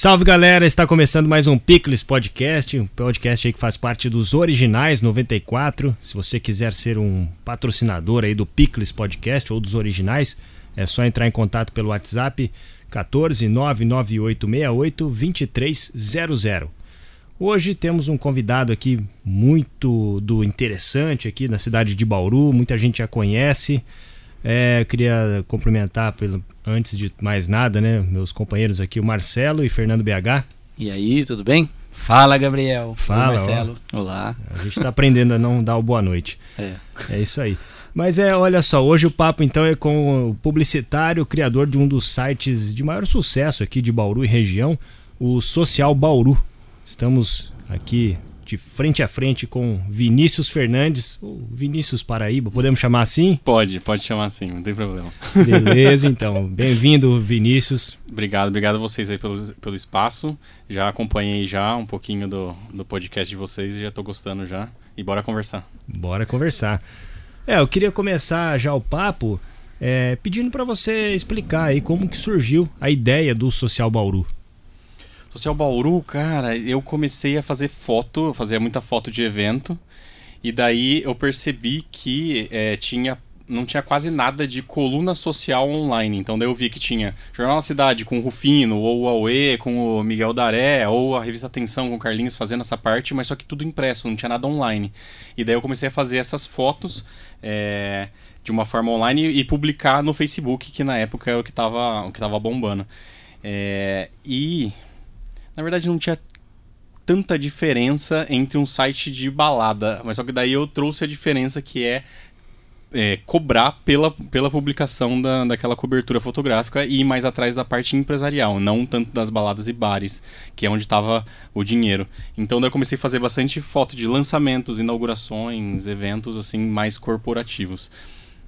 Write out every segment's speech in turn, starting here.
Salve galera, está começando mais um Picles Podcast, um podcast que faz parte dos Originais 94. Se você quiser ser um patrocinador aí do Picles Podcast ou dos Originais, é só entrar em contato pelo WhatsApp 14 99868 2300. Hoje temos um convidado aqui muito do interessante aqui na cidade de Bauru, muita gente já conhece. É, queria cumprimentar pelo, antes de mais nada, né, meus companheiros aqui, o Marcelo e Fernando BH. E aí, tudo bem? Fala, Gabriel. Fala, Oi, Marcelo. Ó. Olá. A gente está aprendendo a não dar o boa noite. É. É isso aí. Mas é, olha só, hoje o papo então é com o publicitário, criador de um dos sites de maior sucesso aqui de Bauru e região, o Social Bauru. Estamos aqui de frente a frente com Vinícius Fernandes, ou Vinícius Paraíba, podemos chamar assim? Pode, pode chamar assim, não tem problema. Beleza, então. Bem-vindo, Vinícius. Obrigado, obrigado a vocês aí pelo, pelo espaço. Já acompanhei já um pouquinho do, do podcast de vocês e já tô gostando já. E bora conversar. Bora conversar. É, eu queria começar já o papo é, pedindo para você explicar aí como que surgiu a ideia do Social Bauru. Social Bauru, cara, eu comecei a fazer foto, fazia muita foto de evento. E daí eu percebi que é, tinha não tinha quase nada de coluna social online. Então daí eu vi que tinha Jornal da Cidade com o Rufino, ou o Aue com o Miguel Daré, ou a revista Atenção com o Carlinhos fazendo essa parte, mas só que tudo impresso, não tinha nada online. E daí eu comecei a fazer essas fotos é, de uma forma online e publicar no Facebook, que na época era o que estava o que tava bombando. É, e na verdade não tinha tanta diferença entre um site de balada, mas só que daí eu trouxe a diferença que é, é cobrar pela, pela publicação da, daquela cobertura fotográfica e ir mais atrás da parte empresarial, não tanto das baladas e bares, que é onde estava o dinheiro. Então daí eu comecei a fazer bastante foto de lançamentos, inaugurações, eventos assim mais corporativos.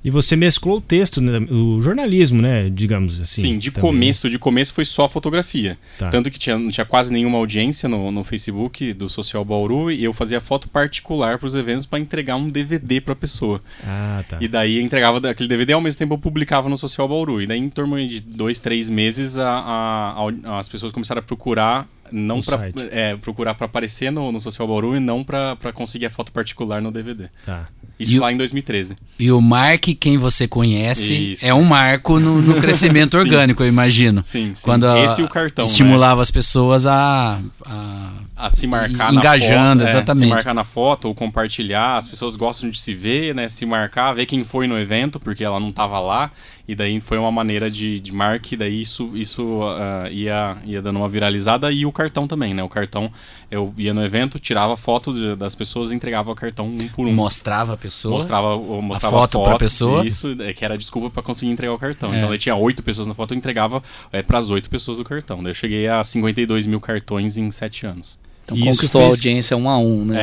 E você mesclou o texto, né, o jornalismo, né, digamos assim. Sim, de também. começo, de começo foi só fotografia. Tá. Tanto que tinha, não tinha quase nenhuma audiência no, no Facebook do Social Bauru e eu fazia foto particular para os eventos para entregar um DVD para a pessoa. Ah, tá. E daí eu entregava aquele DVD ao mesmo tempo eu publicava no Social Bauru. E daí em torno de dois, três meses a, a- a- as pessoas começaram a procurar não para é, procurar para aparecer no, no Social Bauru e não para conseguir a foto particular no DVD. Tá. Isso E o- lá em 2013. E o Mark, quem você conhece, Isso. é um marco no, no crescimento orgânico, eu imagino. Sim, sim. Quando a- Esse e o cartão, né? estimulava as pessoas a, a- a se marcar Engajando, na foto, é, exatamente. se marcar na foto ou compartilhar, as pessoas gostam de se ver, né, se marcar, ver quem foi no evento, porque ela não tava lá, e daí foi uma maneira de, de marque, daí isso, isso ah, ia, ia dando uma viralizada, e o cartão também, né, o cartão, eu ia no evento, tirava foto de- das pessoas e entregava o cartão um por um. mostrava a pessoa. Mostrava, mostrava foto pra pessoa. Isso, é, que era a desculpa pra conseguir entregar o cartão. É. Então, daí tinha oito pessoas na foto, eu entregava é, pras oito pessoas o cartão. Daí eu cheguei a 52 mil cartões em sete anos. Então Isso conquistou fez- a audiência um a um, né?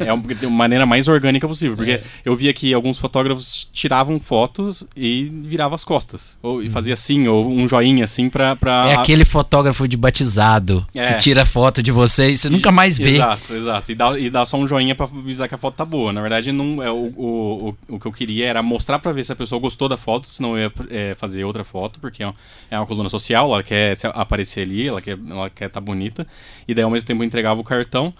É, é, é uma de uma maneira mais orgânica possível. Porque É. eu via que alguns fotógrafos tiravam fotos e viravam as costas. Ou e fazia assim, ou um joinha assim pra. pra É aquele fotógrafo de batizado É. que tira foto de você e você nunca mais vê. Exato, exato. E dá, e dá só um joinha pra avisar que a foto tá boa. Na verdade, não, é, o, o, o, o que eu queria era mostrar pra ver se a pessoa gostou da foto, senão eu ia é, fazer outra foto, porque é uma, é uma coluna social, ela quer aparecer ali, ela quer ela quer tá bonita. E daí, ao mesmo tempo, eu entregava o cartão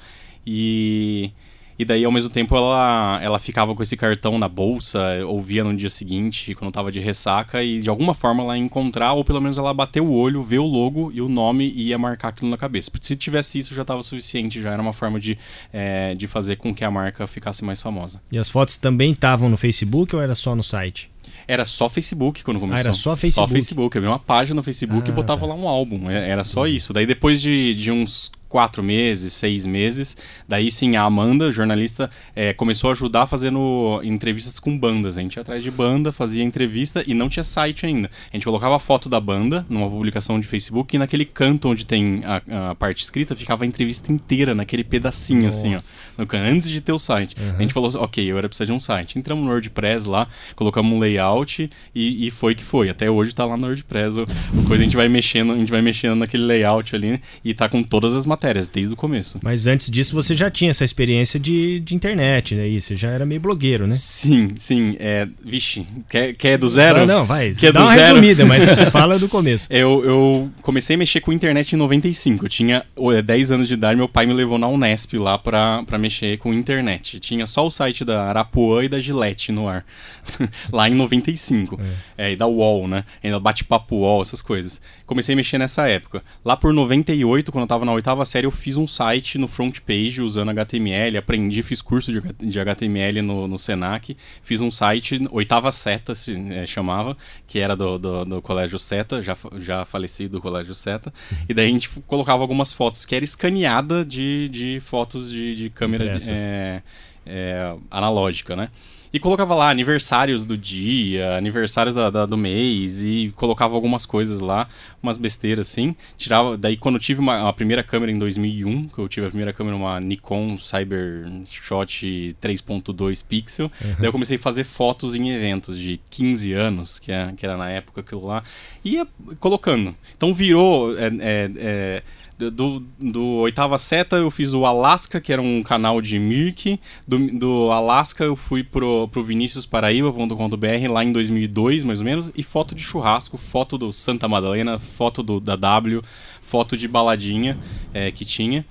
e. E daí, ao mesmo tempo, ela, ela ficava com esse cartão na bolsa, ouvia no dia seguinte, quando tava de ressaca, e de alguma forma ela ia encontrar, ou pelo menos ela bater o olho, ver o logo e o nome e ia marcar aquilo na cabeça. Porque se tivesse isso, já tava suficiente, já era uma forma de, é, de fazer com que a marca ficasse mais famosa. E as fotos também estavam no Facebook ou era só no site? Era só Facebook quando começou. era só Facebook? Só Facebook. Eu abri uma página no Facebook Ah, e botava tá. lá um álbum. É- Era só isso. Daí depois de, de uns quatro meses, seis meses, daí sim a Amanda, jornalista, é, começou a ajudar fazendo entrevistas com bandas. A gente ia atrás de banda, fazia entrevista e não tinha site ainda. A gente colocava a foto da banda numa publicação de Facebook e naquele canto onde tem a, a parte escrita ficava a entrevista inteira, naquele pedacinho assim, ó. No antes de ter o site. A gente falou assim, ok, eu era precisar de um site. Entramos no WordPress lá, colocamos um layout e, e foi que foi. Até hoje tá lá no WordPress. O, o coisa a gente vai mexendo, a gente vai mexendo naquele layout ali e tá com todas as matérias matérias, desde o começo. Mas antes disso você já tinha essa experiência de, de internet, né? Isso, você já era meio blogueiro, né? Sim, sim. É, vixe, quer, quer do zero? Ah, não, vai. Quer Dá uma zero? resumida, mas fala do começo. Eu, eu comecei a mexer com internet em 95. Eu tinha ô, 10 anos de idade, meu pai me levou na Unesp lá pra, pra mexer com internet. Tinha só o site da Arapuã e da Gillette no ar. lá em 95. É. e da UOL, né? Ainda bate-papo UOL, essas coisas. Comecei a mexer nessa época. Lá por 98, quando eu tava na oitava série, eu fiz um site no front page usando HTML. Aprendi, fiz curso de, HTML no, no Senac. Fiz um site, oitava seta se é, chamava, que era do, do, do Colégio Seta, já, já falecido do Colégio Seta. E daí a gente colocava algumas fotos, que era escaneada de, de fotos de, de câmera é, é, analógica, né? E colocava lá aniversários do dia, aniversários da, da- do mês, e colocava algumas coisas lá, umas besteiras assim. Tirava. Daí quando eu tive uma, a primeira câmera em 2001, que eu tive a primeira câmera, uma Nikon Cybershot 3.2 pixel, daí eu comecei a fazer fotos em eventos de 15 anos, que, é, que era na época aquilo lá, e ia colocando. Então virou. é, é, é, do, do Oitava Seta eu fiz o Alaska, que era um canal de Mirk. Do, do Alaska eu fui pro, pro viniciusparaíba.com.br lá em 2002, mais ou menos. E foto de churrasco, foto do Santa Madalena, foto do, da W, foto de baladinha é, que tinha.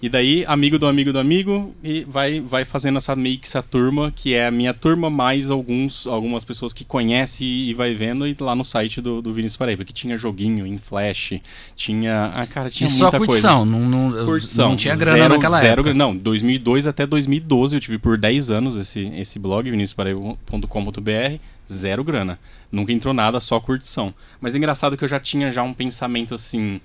E daí, amigo do amigo do amigo, e vai, vai fazendo essa meio que essa turma, que é a minha turma, mais alguns, algumas pessoas que conhece e vai vendo, e lá no site do, do Vinícius Paraíba, que tinha joguinho em flash, tinha. Ah, cara, tinha E só muita coisa. curtição, não, não, Curtição. não tinha grana Zero- naquela zero época. Não, 2002 até 2012 eu tive por 10 anos esse, esse blog, viniciusparaíba.com.br, zero grana. Nunca entrou nada, só curtição. Mas é engraçado que eu já tinha já um pensamento assim...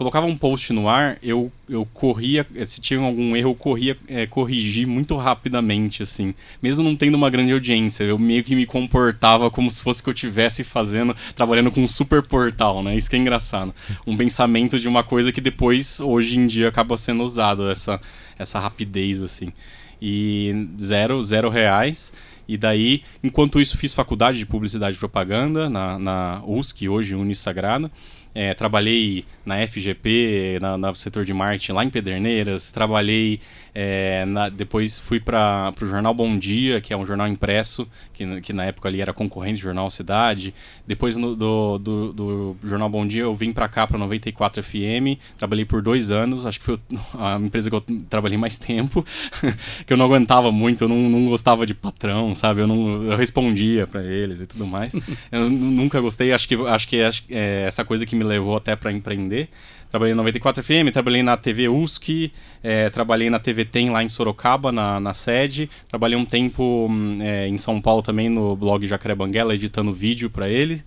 Colocava um post no ar, eu, eu corria, se tinha algum erro, eu corria é, corrigir muito rapidamente, assim. Mesmo não tendo uma grande audiência, eu meio que me comportava como se fosse que eu estivesse fazendo, trabalhando com um super portal, né? Isso que é engraçado. Um pensamento de uma coisa que depois, hoje em dia, acaba sendo usado, essa, essa rapidez, assim. E zero, zero reais. E daí, enquanto isso, fiz faculdade de publicidade e propaganda na, na USC, hoje Unisagrada. É, trabalhei na FGP, na, no setor de marketing lá em Pederneiras. Trabalhei, é, na- depois fui para o jornal Bom Dia, que é um jornal impresso, que, na- que na época ali era concorrente do jornal Cidade. Depois no- do, do, do jornal Bom Dia eu vim para cá, para 94 FM. Trabalhei por dois anos, acho que foi a empresa que eu trabalhei mais tempo, que eu não aguentava muito, eu não, não gostava de patrão, sabe? Eu, não, eu respondia para eles e tudo mais. Eu nu- nunca gostei, acho que, acho que acho, que é essa coisa que me levou até para empreender. Trabalhei na 94 FM, trabalhei na TV USC, eh, trabalhei na TV Tem lá em Sorocaba, na, na sede. Trabalhei um tempo hum, eh, em São Paulo também no blog Jacaré Banguela, editando vídeo para ele,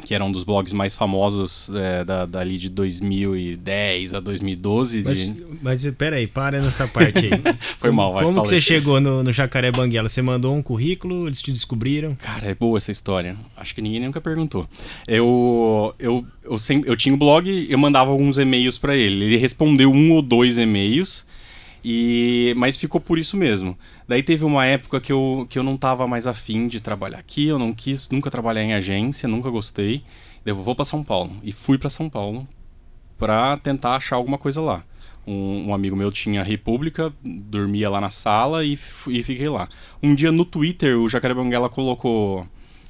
que era um dos blogs mais famosos eh, da, dali de 2010 a 2012. de- Mas, mas peraí, para nessa parte aí. Foi mal, vai, Como fala que você chegou no, no Jacaré Banguela? Você mandou um currículo, eles te descobriram? Cara, é boa essa história. Acho que ninguém nunca perguntou. Eu, eu, eu, sempre, eu tinha um blog, eu mandava alguns e-mails pra ele. Ele respondeu um ou dois e-mails, e mas ficou por isso mesmo. Daí teve uma época que eu, que eu não tava mais afim de trabalhar aqui, eu não quis nunca trabalhar em agência, nunca gostei. Daí eu vou pra São Paulo. E fui pra São Paulo pra tentar achar alguma coisa lá. Um, um amigo meu tinha República, dormia lá na sala e, e fiquei lá. Um dia no Twitter, o Jacaré Banguela colocou.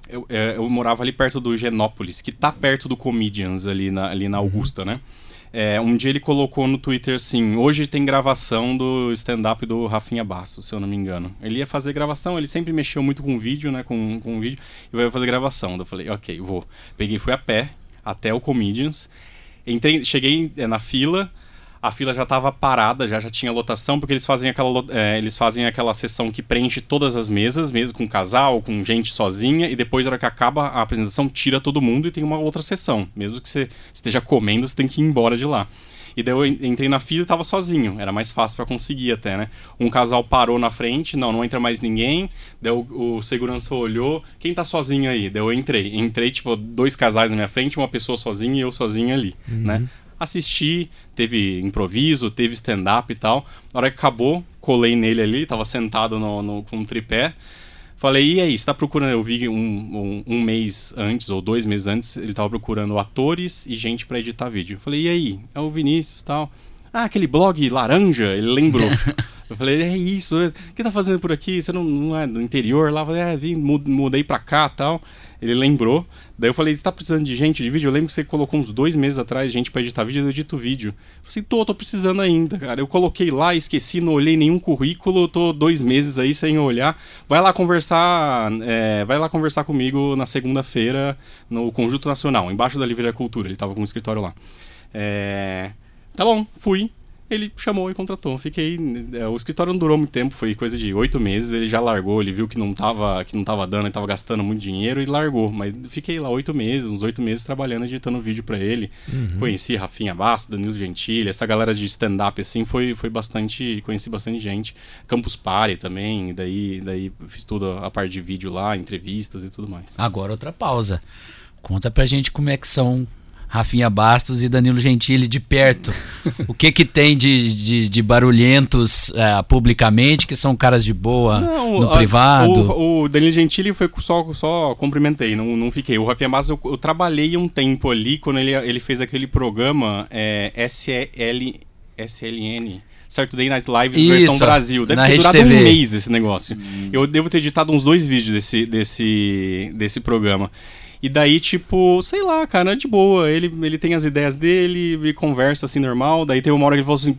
Eu, é, eu morava ali perto do Genópolis, que tá perto do Comedians, ali na, ali na Augusta, né? É, um dia ele colocou no Twitter assim: hoje tem gravação do stand-up do Rafinha Bastos, se eu não me engano. Ele ia fazer gravação, ele sempre mexeu muito com vídeo, né? Com, com vídeo, e vai fazer gravação. Daí Eu falei: ok, vou. Peguei, fui a pé até o Comedians. Entrei, cheguei é, na fila, a fila já estava parada, já, já tinha lotação, porque eles fazem aquela é, eles fazem aquela sessão que preenche todas as mesas, mesmo com casal, com gente sozinha, e depois, na hora que acaba a apresentação, tira todo mundo e tem uma outra sessão. Mesmo que você esteja comendo, você tem que ir embora de lá. E daí eu en- entrei na fila e tava sozinho. Era mais fácil pra conseguir até, né? Um casal parou na frente, não, não entra mais ninguém. Daí o, o segurança olhou, quem tá sozinho aí? Daí eu entrei. Entrei, tipo, dois casais na minha frente, uma pessoa sozinha e eu sozinho ali, né? Assisti, teve improviso, teve stand-up e tal. Na hora que acabou, colei nele ali, tava sentado no, no- com um tripé. Falei, e aí, você tá procurando? Eu vi um, um, um mês antes, ou dois meses antes, ele tava procurando atores e gente pra editar vídeo. Falei, e aí? É o Vinícius e tal. Ah, aquele blog laranja, ele lembrou. eu falei, é isso, o que tá fazendo por aqui? Você não, não é do interior lá? Eu falei, é, vim, mudei pra cá tal. Ele lembrou. Daí eu falei, você tá precisando de gente de vídeo? Eu lembro que você colocou uns dois meses atrás gente para editar vídeo, eu edito vídeo. Eu falei assim, tô, tô precisando ainda, cara. Eu coloquei lá, esqueci, não olhei nenhum currículo, tô dois meses aí sem olhar. Vai lá conversar, é, vai lá conversar comigo na segunda-feira no Conjunto Nacional, embaixo da Livraria Cultura. Ele tava com um escritório lá. É... Tá bom, fui ele chamou e contratou. Fiquei. É, o escritório não durou muito tempo, foi coisa de oito meses. Ele já largou, ele viu que não tava, que não tava dando, ele tava gastando muito dinheiro e largou. Mas fiquei lá oito meses, uns oito meses trabalhando, editando vídeo para ele. Uhum. Conheci Rafinha Basso, Danilo Gentili, essa galera de stand-up assim foi, foi bastante. Conheci bastante gente. Campus Party também, daí, daí fiz tudo a parte de vídeo lá, entrevistas e tudo mais. Agora outra pausa. Conta pra gente como é que são Rafinha Bastos e Danilo Gentili de perto. o que que tem de, de, de barulhentos é, publicamente, que são caras de boa não, no a, privado? O, o, Danilo Gentili foi só, só cumprimentei, não, não fiquei. O Rafinha Bastos, eu, eu trabalhei um tempo ali, quando ele, ele fez aquele programa é, SL, SLN Saturday Night Live Isso, versão Brasil. Deve ter durado TV. um mês esse negócio. Hum. Eu devo ter editado uns dois vídeos desse, desse, desse programa. E daí, tipo, sei lá, cara, é de boa. Ele, ele tem as ideias dele, ele conversa assim normal. Daí tem uma hora que ele falou assim: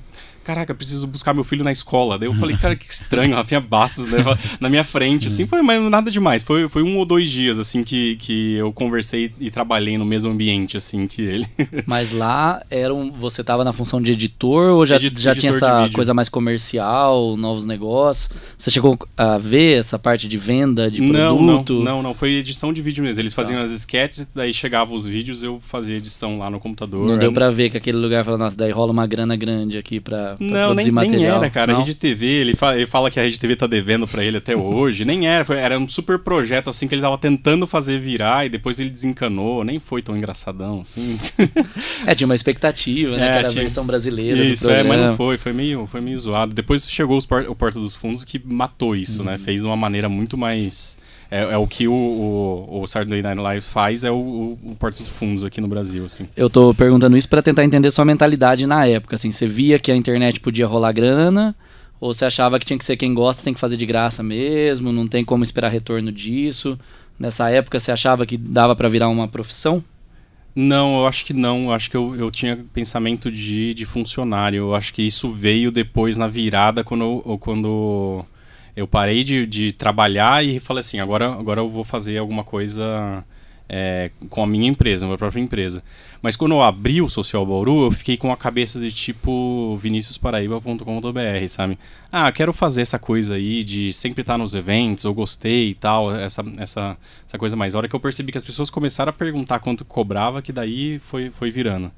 caraca, preciso buscar meu filho na escola. Daí eu falei, cara, que estranho, Rafinha Bastos né, na minha frente, assim, foi mas nada demais. Foi, foi um ou dois dias, assim, que, que eu conversei e trabalhei no mesmo ambiente, assim, que ele. Mas lá era um, você tava na função de editor ou já, já tinha essa coisa mais comercial, novos negócios? Você chegou a ver essa parte de venda de não, produto? Não, não, não, foi edição de vídeo mesmo. Eles faziam tá. as sketches, daí chegavam os vídeos, eu fazia edição lá no computador. Não deu pra ver que aquele lugar falou, nossa, daí rola uma grana grande aqui pra não, nem, nem era, cara. Não? A Rede TV, ele fala, ele fala que a Rede TV tá devendo para ele até hoje. nem era, foi, era um super projeto assim que ele tava tentando fazer virar e depois ele desencanou. Nem foi tão engraçadão assim. é, tinha uma expectativa, né? É, que era tinha... a versão brasileira. Isso, é, mas não foi, foi meio, foi meio zoado. Depois chegou o Porta dos Fundos que matou isso, né? Uhum. Fez de uma maneira muito mais. É, é, o que o, o, o Saturday Night Live faz, é o, o, o Porta dos Fundos aqui no Brasil, assim. Eu tô perguntando isso para tentar entender sua mentalidade na época, assim, você via que a internet podia rolar grana, ou você achava que tinha que ser quem gosta, tem que fazer de graça mesmo, não tem como esperar retorno disso? Nessa época você achava que dava para virar uma profissão? Não, eu acho que não. Eu acho que eu, eu tinha pensamento de, de funcionário. Eu acho que isso veio depois na virada, quando, eu, quando eu parei de, de trabalhar e falei assim, agora, agora eu vou fazer alguma coisa é, com a minha empresa, a minha própria empresa. Mas quando eu abri o Social Bauru, eu fiquei com a cabeça de tipo viniciusparaíba.com.br, sabe? Ah, quero fazer essa coisa aí de sempre estar nos eventos, eu gostei e tal, essa, essa, essa coisa mais. A hora que eu percebi que as pessoas começaram a perguntar quanto cobrava, que daí foi, foi virando.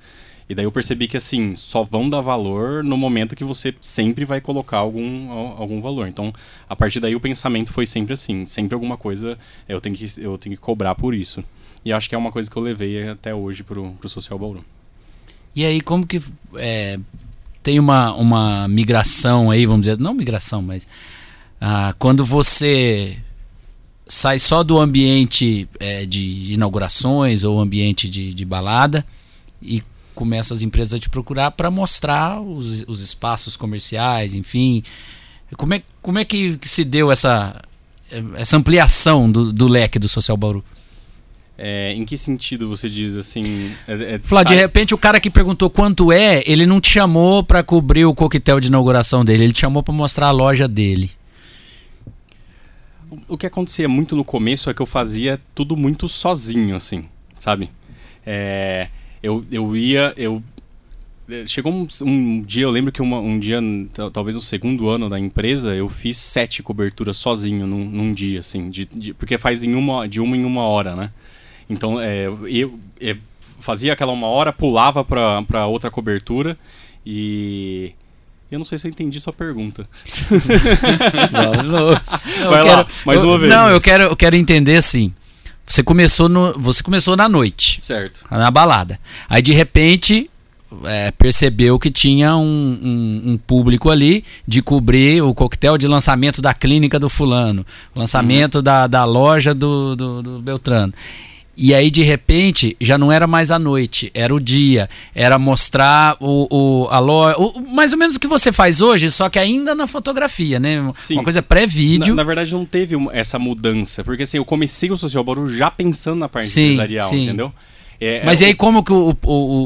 E daí eu percebi que assim, só vão dar valor no momento que você sempre vai colocar algum, algum valor. Então, a partir daí o pensamento foi sempre assim, sempre alguma coisa eu tenho que, eu tenho que cobrar por isso. E acho que é uma coisa que eu levei até hoje pro, pro Social Bauru. E aí, como que é, tem uma, uma migração aí, vamos dizer, não migração, mas ah, quando você sai só do ambiente é, de inaugurações ou ambiente de, de balada e começam as empresas a te procurar para mostrar os, os espaços comerciais, enfim. Como é, como é que, que se deu essa, essa ampliação do, do leque do Social Bauru? É, em que sentido você diz assim? É, é, Flá, de repente o cara que perguntou quanto é, ele não te chamou para cobrir o coquetel de inauguração dele, ele te chamou para mostrar a loja dele. O, o que acontecia muito no começo é que eu fazia tudo muito sozinho, assim, sabe? É, eu, eu ia. Eu, eh, chegou um, um dia, eu lembro que uma, um dia, talvez no segundo ano da empresa, eu fiz sete coberturas sozinho num, num dia, assim, de, de, porque faz em uma, de uma em uma hora, né? Então, é, eu, eu fazia aquela uma hora, pulava para outra cobertura e. Eu não sei se eu entendi sua pergunta. não, não. Vai lá, quero, mais uma eu, vez. Não, eu quero, eu quero entender assim. Você começou, no, você começou na noite. Certo. Na balada. Aí de repente é, percebeu que tinha um, um, um, público ali de cobrir o coquetel de lançamento da clínica do fulano, lançamento uhum. da, da loja do, do, do Beltrano. E aí, de repente, já não era mais a noite, era o dia. Era mostrar o, o, a loja. O, mais ou menos o que você faz hoje, só que ainda na fotografia, né? Sim. Uma coisa pré-vídeo. Na, na, verdade, não teve essa mudança. Porque assim, eu comecei o Social Bauru já pensando na parte sim, empresarial, sim. entendeu? É, Mas é, e aí, como que o,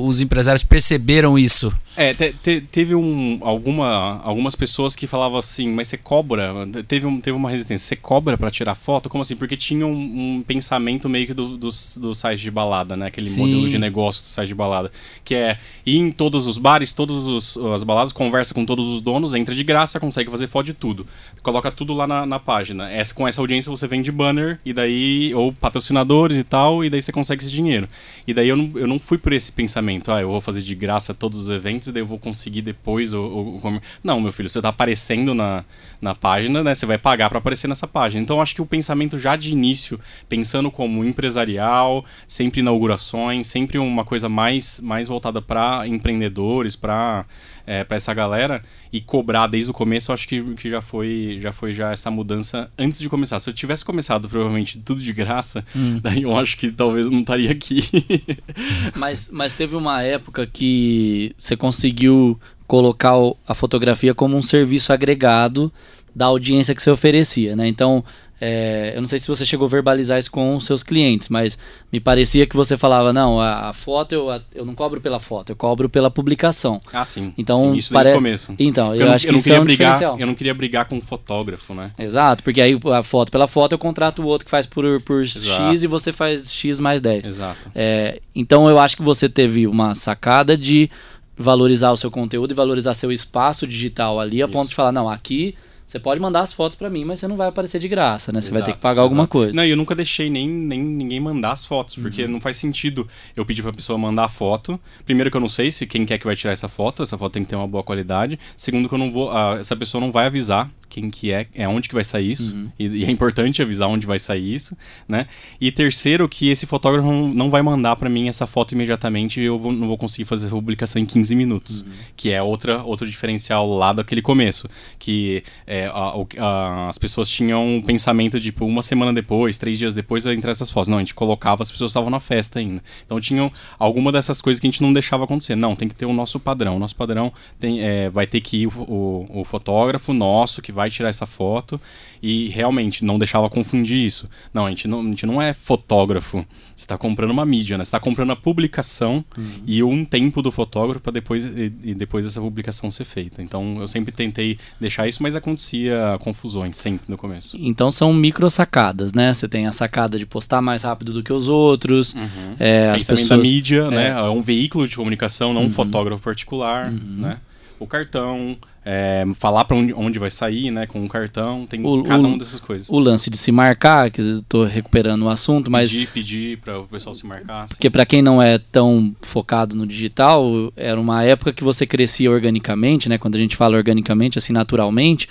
os empresários perceberam isso? É, te, te, teve um, alguma, algumas pessoas que falavam assim, mas você cobra? Teve, um, teve uma resistência, você cobra para tirar foto? Como assim? Porque tinha um, um pensamento meio que do, do, do site de balada, né? Aquele Sim. modelo de negócio do site de balada. Que é ir em todos os bares, todas as baladas, conversa com todos os donos, entra de graça, consegue fazer foto de tudo. Coloca tudo lá na, na página. Essa, com essa audiência você vende banner, e daí, ou patrocinadores e tal, e daí você consegue esse dinheiro. E daí eu não, eu não fui por esse pensamento, ah, eu vou fazer de graça todos os eventos e daí eu vou conseguir depois o, o... Não, meu filho, você tá aparecendo na, na página, né? Você vai pagar para aparecer nessa página. Então acho que o pensamento já de início, pensando como empresarial, sempre inaugurações, sempre uma coisa mais, mais voltada para empreendedores, para é, para essa galera e cobrar desde o começo, eu acho que, que já foi já foi já essa mudança antes de começar. Se eu tivesse começado provavelmente tudo de graça, hum. daí eu acho que talvez eu não estaria aqui. mas, mas teve uma época que você conseguiu colocar a fotografia como um serviço agregado da audiência que você oferecia, né? Então, é, eu não sei se você chegou a verbalizar isso com os seus clientes, mas me parecia que você falava, não, a, a foto eu, a, eu não cobro pela foto, eu cobro pela publicação. Ah, sim. Então, sim, isso pare... desde o começo. Então, eu, eu não, acho eu que não isso é um brigar, Eu não queria brigar com o fotógrafo, né? Exato, porque aí a foto pela foto eu contrato o outro que faz por, por X e você faz X mais 10. Exato. É, então eu acho que você teve uma sacada de valorizar o seu conteúdo e valorizar seu espaço digital ali, a isso. ponto de falar, não, aqui você pode mandar as fotos para mim, mas você não vai aparecer de graça, né? Você exato, vai ter que pagar exato. alguma coisa. Não, eu nunca deixei nem, nem ninguém mandar as fotos, porque uhum. não faz sentido eu pedir pra pessoa mandar a foto. Primeiro que eu não sei se quem quer que vai tirar essa foto, essa foto tem que ter uma boa qualidade. Segundo que eu não vou, uh, essa pessoa não vai avisar quem que é, é onde que vai sair isso, uhum. e, e, é importante avisar onde vai sair isso, né? E terceiro, que esse fotógrafo não vai mandar para mim essa foto imediatamente e eu vou, não vou conseguir fazer a publicação em 15 minutos, uhum. que é outra, outro diferencial lá daquele começo, que é, a, a, as pessoas tinham um pensamento de, tipo, uma semana depois, três dias depois vai entrar essas fotos. Não, a gente colocava, as pessoas estavam na festa ainda. Então tinham alguma dessas coisas que a gente não deixava acontecer. Não, tem que ter o nosso padrão. O nosso padrão tem, é, vai ter que ir o, o, o fotógrafo nosso, que vai tirar essa foto e realmente não deixava confundir isso. Não, a gente não, a gente não é fotógrafo. Você está comprando uma mídia, né? Você está comprando a publicação uhum. e um tempo do fotógrafo para depois e, e, depois dessa publicação ser feita. Então eu sempre tentei deixar isso, mas acontecia confusões sempre no começo. Então são micro sacadas, né? Você tem a sacada de postar mais rápido do que os outros. Uhum. É, as pessoas... da mídia, é. né? É um veículo de comunicação, não uhum. um fotógrafo particular, uhum. né? O cartão, é, falar para onde, onde vai sair, né, com um cartão, tem o, cada uma dessas coisas. O lance de se marcar, que eu tô recuperando o assunto, mas pedir, pedir para o pessoal se marcar. Assim. Porque para quem não é tão focado no digital, era uma época que você crescia organicamente, né, quando a gente fala organicamente, assim, naturalmente,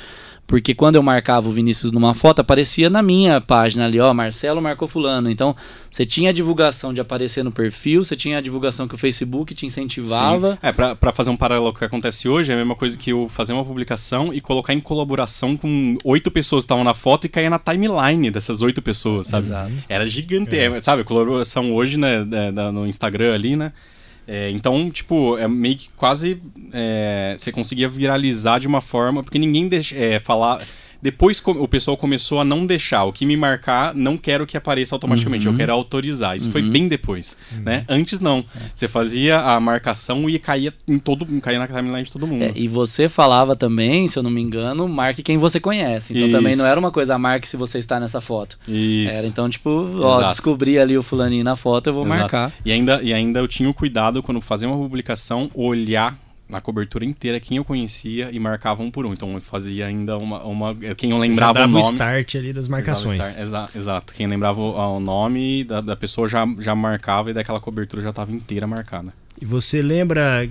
porque quando eu marcava o Vinícius numa foto, aparecia na minha página ali, ó, Marcelo marcou fulano. Então, você tinha a divulgação de aparecer no perfil, você tinha a divulgação que o Facebook te incentivava. Sim. É, pra, pra fazer um paralelo com o que acontece hoje, é a mesma coisa que eu fazer uma publicação e colocar em colaboração com oito pessoas que estavam na foto e cair na timeline dessas oito pessoas, sabe? Exato. Era gigante, é. sabe? A colaboração hoje, né, no Instagram ali, né? É, então, tipo, é meio que quase é, você conseguia viralizar de uma forma, porque ninguém deixa, é, falar depois o pessoal começou a não deixar. O que me marcar, não quero que apareça automaticamente. Uhum. Eu quero autorizar. Isso uhum. foi bem depois. Uhum. Né? Antes não. É. Você fazia a marcação e caía em todo caía na timeline de todo mundo. É, e você falava também, se eu não me engano, marque quem você conhece. Então Isso. também não era uma coisa, marque se você está nessa foto. Isso. Era então, tipo, ó, Exato. descobri ali o fulaninho na foto, eu vou Exato. marcar. E ainda, e ainda eu tinha o cuidado quando fazia uma publicação, olhar na cobertura inteira quem eu conhecia e marcava um por um. Então eu fazia ainda uma. uma quem eu lembrava o nome. o start ali das marcações. Start, exato. Quem lembrava o, o nome da, da, pessoa já, já marcava e daquela cobertura já estava inteira marcada. E você lembra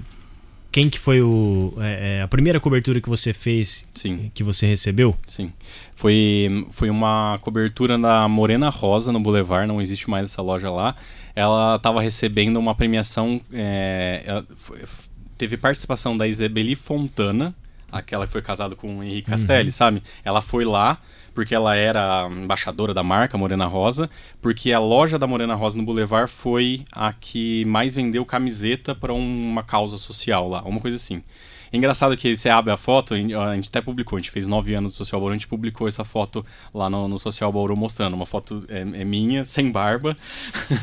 quem que foi o, é, é, a primeira cobertura que você fez Sim. que você recebeu? Sim. Foi, foi uma cobertura da Morena Rosa no Boulevard, não existe mais essa loja lá. Ela estava recebendo uma premiação. É, foi, teve participação da Isabeli Fontana, aquela que foi casada com o Henrique Castelli, uhum. sabe? Ela foi lá porque ela era embaixadora da marca Morena Rosa, porque a loja da Morena Rosa no Boulevard foi a que mais vendeu camiseta para uma causa social lá, uma coisa assim. Engraçado que você abre a foto, a gente até publicou, a gente fez nove anos do Social Bauru, a gente publicou essa foto lá no, no Social Bauru mostrando. Uma foto é, é minha, sem barba,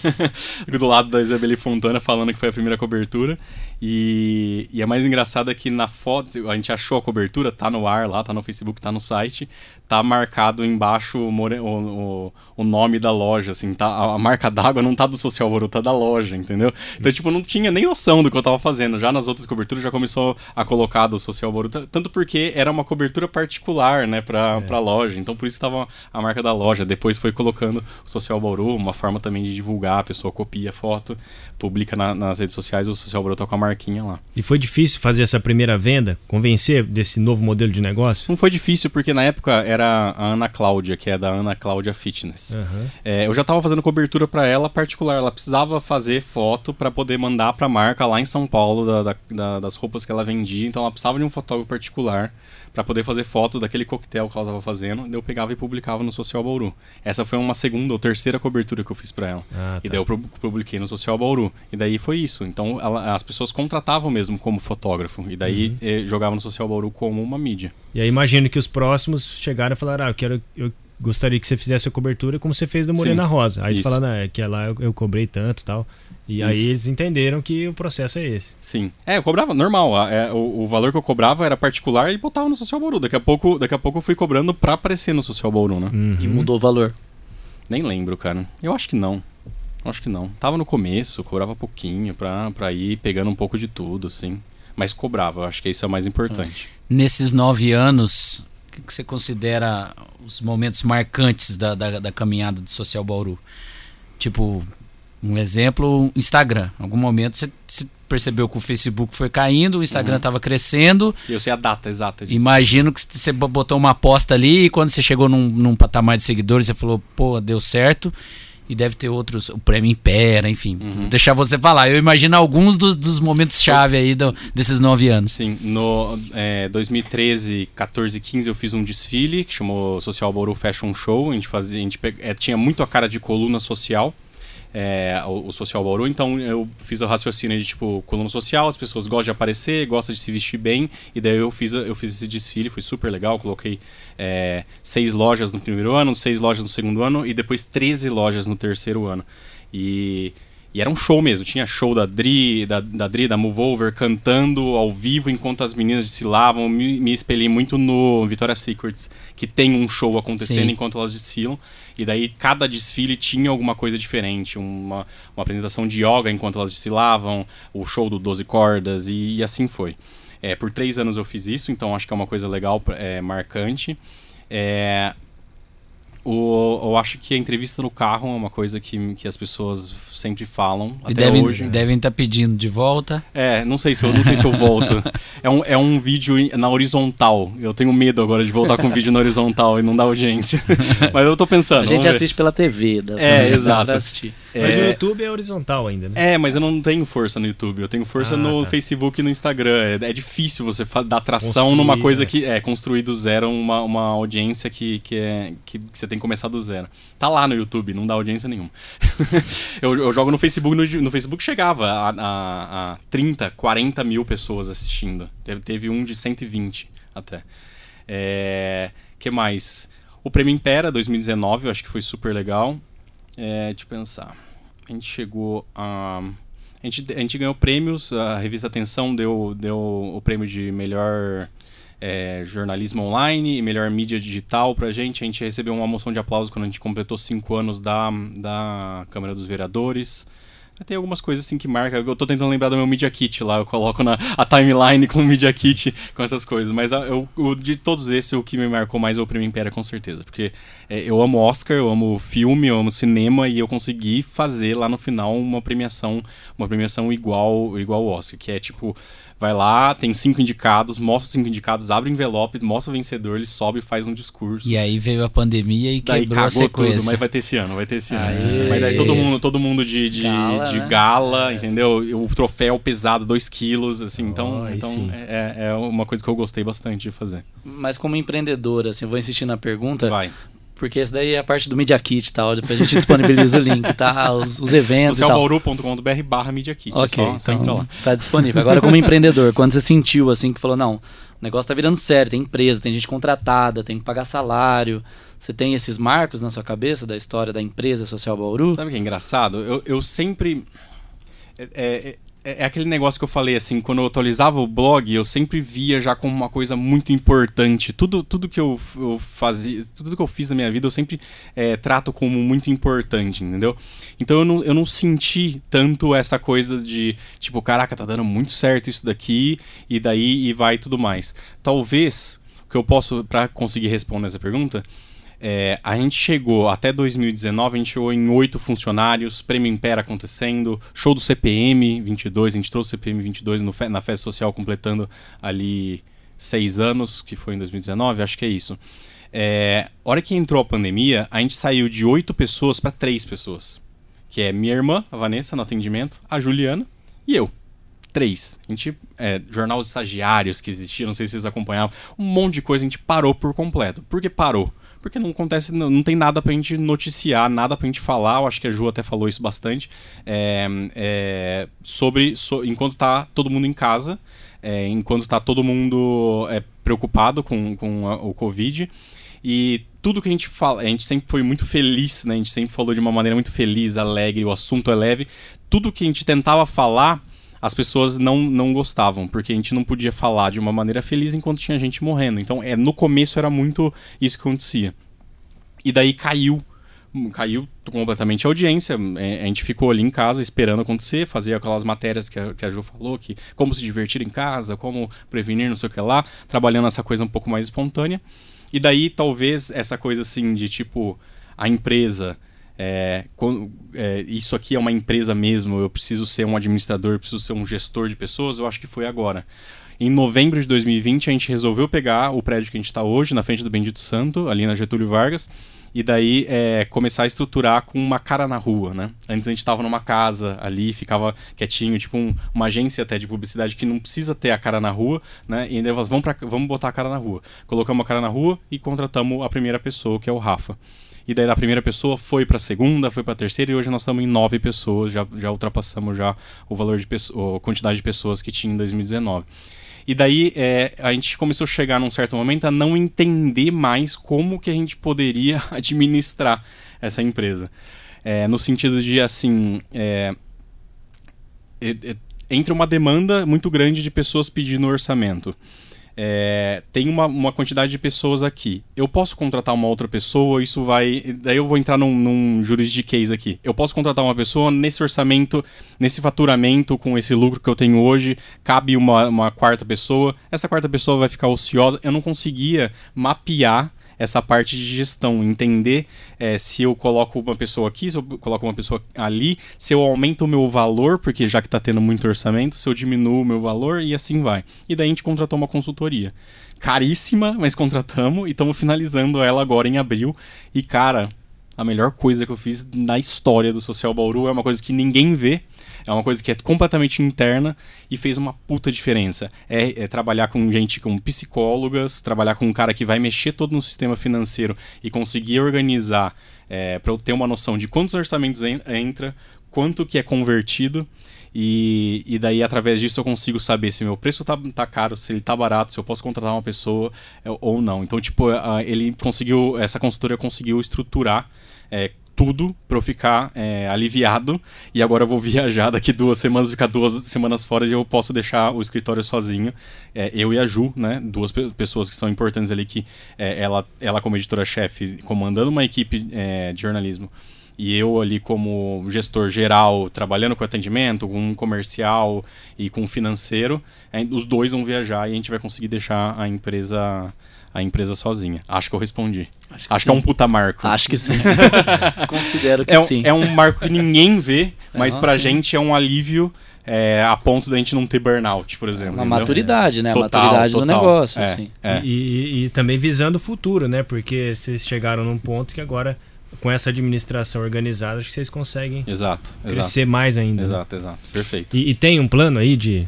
do lado da Isabelle Fontana falando que foi a primeira cobertura. E, e a mais engraçada é que na foto, a gente achou a cobertura, tá no ar lá, tá no Facebook, tá no site, tá marcado embaixo o, o, o nome da loja, assim, tá, a marca d'água não tá do Social Bauru, tá da loja, entendeu? Então, tipo, não tinha nem noção do que eu tava fazendo. Já nas outras coberturas já começou a colocar do Social Bauru, tanto porque era uma cobertura particular, né, pra, é. pra loja. Então, por isso tava a marca da loja. Depois foi colocando o Social Bauru, uma forma também de divulgar, a pessoa copia a foto, publica na, nas redes sociais, o Social Bauru tá com a marquinha lá. E foi difícil fazer essa primeira venda? Convencer desse novo modelo de negócio? Não foi difícil, porque na época era a Ana Cláudia, que é da Ana Cláudia Fitness. Uhum. É, eu já tava fazendo cobertura para ela particular. Ela precisava fazer foto para poder mandar pra marca lá em São Paulo da, da, da, das roupas que ela vendia. Então ela precisava de um fotógrafo particular para poder fazer foto daquele coquetel que ela tava fazendo. Eu pegava e publicava no Social Bauru. Essa foi uma segunda ou terceira cobertura que eu fiz para ela. Ah, tá. E daí eu publiquei no Social Bauru. E daí foi isso. Então ela, as pessoas contratavam mesmo como fotógrafo. E daí uhum. eh, jogavam no Social Bauru como uma mídia. E aí imagino que os próximos chegaram e falaram: ah, eu quero. Eu gostaria que você fizesse a cobertura como você fez da Morena Sim, Rosa. Aí isso. você fala, né, que lá eu, eu cobrei tanto tal. E Isso. aí eles entenderam que o processo é esse. Sim. É, eu cobrava normal. É, o, o, valor que eu cobrava era particular e botava no Social Bauru. Daqui a pouco, daqui a pouco eu fui cobrando pra aparecer no Social Bauru, né? Uhum. E mudou o valor? Nem lembro, cara. Eu acho que não. Acho que não. Tava no começo, cobrava pouquinho pra, pra ir pegando um pouco de tudo, assim. Mas cobrava, eu acho que isso é o mais importante. Nesses nove anos, o que, que você considera os momentos marcantes da, da, da caminhada do Social Bauru? Tipo, um exemplo, Instagram. Em algum momento você, você percebeu que o Facebook foi caindo, o Instagram estava uhum. crescendo. Eu sei a data exata disso. Imagino que você botou uma aposta ali e quando você chegou num, num patamar de seguidores, você falou, pô, deu certo. E deve ter outros, o prêmio Impera, enfim. Uhum. Vou deixar você falar. Eu imagino alguns dos, dos momentos-chave aí do, desses nove anos. Sim, no é, 2013, 14 15 eu fiz um desfile que chamou Social Bauru Fashion Show. A gente, fazia, a gente é, tinha muito a cara de coluna social é, o, o, Social Bauru, então eu fiz o raciocínio de tipo, coluna social, as pessoas gostam de aparecer, gostam de se vestir bem, e daí eu fiz, eu fiz esse desfile, foi super legal, coloquei é, seis lojas no primeiro ano, seis lojas no segundo ano e depois 13 lojas no terceiro ano. E e era um show mesmo, tinha show da Dri, da, da Dri, da Move Over, cantando ao vivo enquanto as meninas desfilavam. Me, me espelhei muito no Victoria's Secrets, que tem um show acontecendo Sim. enquanto elas desfilam. E daí cada desfile tinha alguma coisa diferente. Uma, uma apresentação de yoga enquanto elas desfilavam, o show do 12 cordas, e, e assim foi. É, por três anos eu fiz isso, então acho que é uma coisa legal, é, marcante. É, o, eu acho que a entrevista no carro é uma coisa que, que as pessoas sempre falam. E até devem, hoje. Devem estar tá pedindo de volta. É, não sei se eu, não sei se eu volto. é, um, é um vídeo na horizontal. Eu tenho medo agora de voltar com um vídeo na horizontal e não dar audiência. Mas eu tô pensando. A gente assiste pela TV. Dá é, exato. Assistir. Mas é... o YouTube é horizontal ainda, né? É, mas eu não tenho força no YouTube. Eu tenho força ah, no tá. Facebook e no Instagram. É, é difícil você dar tração Construir, numa coisa né? que é construir do zero uma, uma audiência que, que, é, que, que, você tem que começar do zero. Tá lá no YouTube, não dá audiência nenhuma. eu, eu, jogo no Facebook, no, no Facebook chegava a, a, a 30, 40 mil pessoas assistindo. Teve, teve um de 120 até. É, que mais? O Prêmio Impera 2019, eu acho que foi super legal. É, de pensar. A gente chegou a. A gente, a gente ganhou prêmios, a revista Atenção deu, deu o prêmio de melhor é, jornalismo online e melhor mídia digital pra gente. A gente recebeu uma moção de aplauso quando a gente completou cinco anos da, da Câmara dos Vereadores. Tem algumas coisas assim que marca. Eu tô tentando lembrar do meu Media Kit lá. Eu coloco na a timeline com o Media Kit, com essas coisas. Mas eu, o, de todos esses, o que me marcou mais é o Prêmio Império, com certeza. Porque é, eu amo Oscar, eu amo filme, eu amo cinema e eu consegui fazer lá no final uma premiação, uma premiação igual igual ao Oscar, que é tipo vai lá, tem cinco indicados, mostra os cinco indicados, abre o envelope, mostra o vencedor, ele sobe e faz um discurso. E aí veio a pandemia e daí quebrou a sequência. Tudo, mas vai ter esse ano, vai ter esse ano. Aê. Mas daí todo mundo, todo mundo de, de, gala, de né? gala, entendeu? O troféu pesado 2 quilos, assim. Então, Oh, então é, é uma coisa que eu gostei bastante de fazer. Mas como empreendedor, assim, vou insistir na pergunta, Vai. porque esse daí é a parte do Media Kit e tal, depois a gente disponibiliza o link, tá? Os, os eventos socialbauru.com.br barra Media Kit. Ok, é só, só então lá. tá disponível. Agora, como empreendedor, quando você sentiu assim que falou, não, o negócio tá virando sério, tem empresa, tem gente contratada, tem que pagar salário. Você tem esses marcos na sua cabeça da história da empresa Social Bauru? Sabe o que é engraçado? Eu, eu sempre. É, é, é aquele negócio que eu falei, assim, quando eu atualizava o blog, eu sempre via já como uma coisa muito importante. Tudo, tudo que eu, eu fazia, tudo que eu fiz na minha vida, eu sempre é, trato como muito importante, entendeu? Então eu não, eu não senti tanto essa coisa de, tipo, caraca, tá dando muito certo isso daqui, e daí e vai tudo mais. Talvez, o que eu posso, para conseguir responder essa pergunta, é, a gente chegou até 2019, a gente chegou em oito funcionários, Prêmio Impera acontecendo, show do CPM 22, a gente trouxe o CPM 22 no, na festa social completando ali seis anos, que foi em 2019, acho que é isso. É, hora que entrou a pandemia, a gente saiu de oito pessoas para três pessoas, que é minha irmã, a Vanessa, no atendimento, a Juliana e eu. Três. A gente, é, jornal estagiários que existia, não sei se vocês acompanhavam, um monte de coisa a gente parou por completo. Por que parou? Porque não acontece, não, não tem nada pra gente noticiar, nada pra gente falar. Eu acho que a Ju até falou isso bastante. é, é, sobre, so- enquanto tá todo mundo em casa, é, enquanto tá todo mundo é, preocupado com, com a- o Covid. E tudo que a gente fala, a gente sempre foi muito feliz, né? A gente sempre falou de uma maneira muito feliz, alegre, o assunto é leve. Tudo que a gente tentava falar, as pessoas não, não gostavam, porque a gente não podia falar de uma maneira feliz enquanto tinha gente morrendo. Então, é, no começo era muito isso que acontecia. E daí caiu. Caiu completamente a audiência. é, A gente ficou ali em casa esperando acontecer, fazia aquelas matérias que a, que a Ju falou, que como se divertir em casa, como prevenir, não sei o que lá, trabalhando essa coisa um pouco mais espontânea. E daí, talvez, essa coisa assim de tipo, a empresa. É, quan- é, isso aqui é uma empresa mesmo, eu preciso ser um administrador, eu preciso ser um gestor de pessoas, eu acho que foi agora. Em novembro de 2020, a gente resolveu pegar o prédio que a gente está hoje, na frente do Bendito Santo, ali na Getúlio Vargas, e daí é, começar a estruturar com uma cara na rua, né? Antes a gente estava numa casa ali, ficava quietinho, tipo um- uma agência até de publicidade que não precisa ter a cara na rua, né? E ainda vamos, vamos botar a cara na rua. Colocamos a cara na rua e contratamos a primeira pessoa, que é o Rafa. E daí da primeira pessoa foi pra segunda, foi pra terceira e hoje nós estamos em nove pessoas, já, já ultrapassamos já o valor de pessoas, a quantidade de pessoas que tinha em 2019. E daí é, a gente começou a chegar num certo momento a não entender mais como que a gente poderia administrar essa empresa. É, no sentido de assim. é, uma demanda muito grande de pessoas pedindo orçamento. É, tem uma, uma quantidade de pessoas aqui. Eu posso contratar uma outra pessoa, isso vai. Daí eu vou entrar num, num juridiquês aqui. Eu posso contratar uma pessoa nesse orçamento, nesse faturamento, com esse lucro que eu tenho hoje, cabe uma, uma quarta pessoa. Essa quarta pessoa vai ficar ociosa. Eu não conseguia mapear essa parte de gestão, entender é, se eu coloco uma pessoa aqui, se eu coloco uma pessoa ali, se eu aumento o meu valor, porque já que está tendo muito orçamento, se eu diminuo o meu valor e assim vai. E daí a gente contratou uma consultoria. Caríssima, mas contratamos e estamos finalizando ela agora em abril. E cara, a melhor coisa que eu fiz na história do Social Bauru é uma coisa que ninguém vê, é uma coisa que é completamente interna e fez uma puta diferença. É, é trabalhar com gente, com psicólogas, trabalhar com um cara que vai mexer todo no sistema financeiro e conseguir organizar é, para eu ter uma noção de quantos orçamentos en entra, quanto que é convertido. E, e daí, através disso, eu consigo saber se meu preço tá, tá caro, se ele tá barato, se eu posso contratar uma pessoa é, ou não. Então, tipo, ele conseguiu, essa consultoria conseguiu estruturar é, tudo para eu ficar é, aliviado. E agora eu vou viajar daqui duas semanas, ficar duas semanas fora e eu posso deixar o escritório sozinho. É, eu e a Ju, né? Duas pe- pessoas que são importantes ali, que é, ela, ela como editora-chefe, comandando uma equipe é, de jornalismo. E eu ali como gestor geral, trabalhando com atendimento, com comercial e com financeiro, é, os dois vão viajar e a gente vai conseguir deixar a empresa a empresa sozinha. Acho que eu respondi. Acho Acho que é um puta marco. Acho que sim. Considero que É, um- sim. é um marco que ninguém vê, mas Nossa, pra sim. gente é um alívio é, a ponto da gente não ter burnout, por exemplo. Uma entendeu? maturidade, né? A Total, maturidade do total. negócio, É, assim. é. E, e- e também visando o futuro, né? Porque vocês chegaram num ponto que agora com essa administração organizada, acho que vocês conseguem Exato, exato. crescer mais ainda. né? Exato, exato. Perfeito. E, e tem um plano aí de.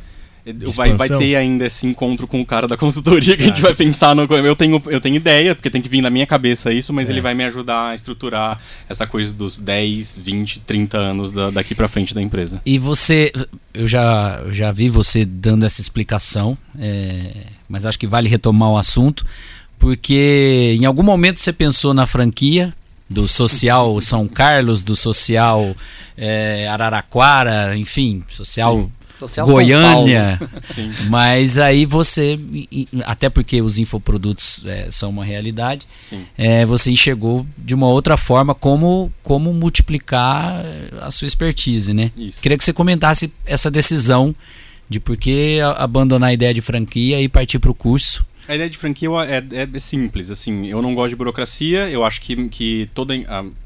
Vai, vai ter ainda esse encontro com o cara da consultoria que a gente vai pensar no. Eu tenho, eu tenho ideia, porque tem que vir na minha cabeça isso, mas É. ele vai me ajudar a estruturar essa coisa dos 10, 20, 30 anos da- daqui pra frente da empresa. E você, eu já, eu já vi você dando essa explicação, é, mas acho que vale retomar o assunto, porque em algum momento você pensou na franquia do social São Carlos, do social é, Araraquara, enfim, social São Goiânia. Mas aí você, até porque os infoprodutos é, são uma realidade, Sim. é, você enxergou de uma outra forma como, como multiplicar a sua expertise, né? Isso. Queria que você comentasse essa decisão de por que a- abandonar a ideia de franquia e partir para o curso. A ideia de franquia é, é- é simples, assim, eu não gosto de burocracia, eu acho que, que toda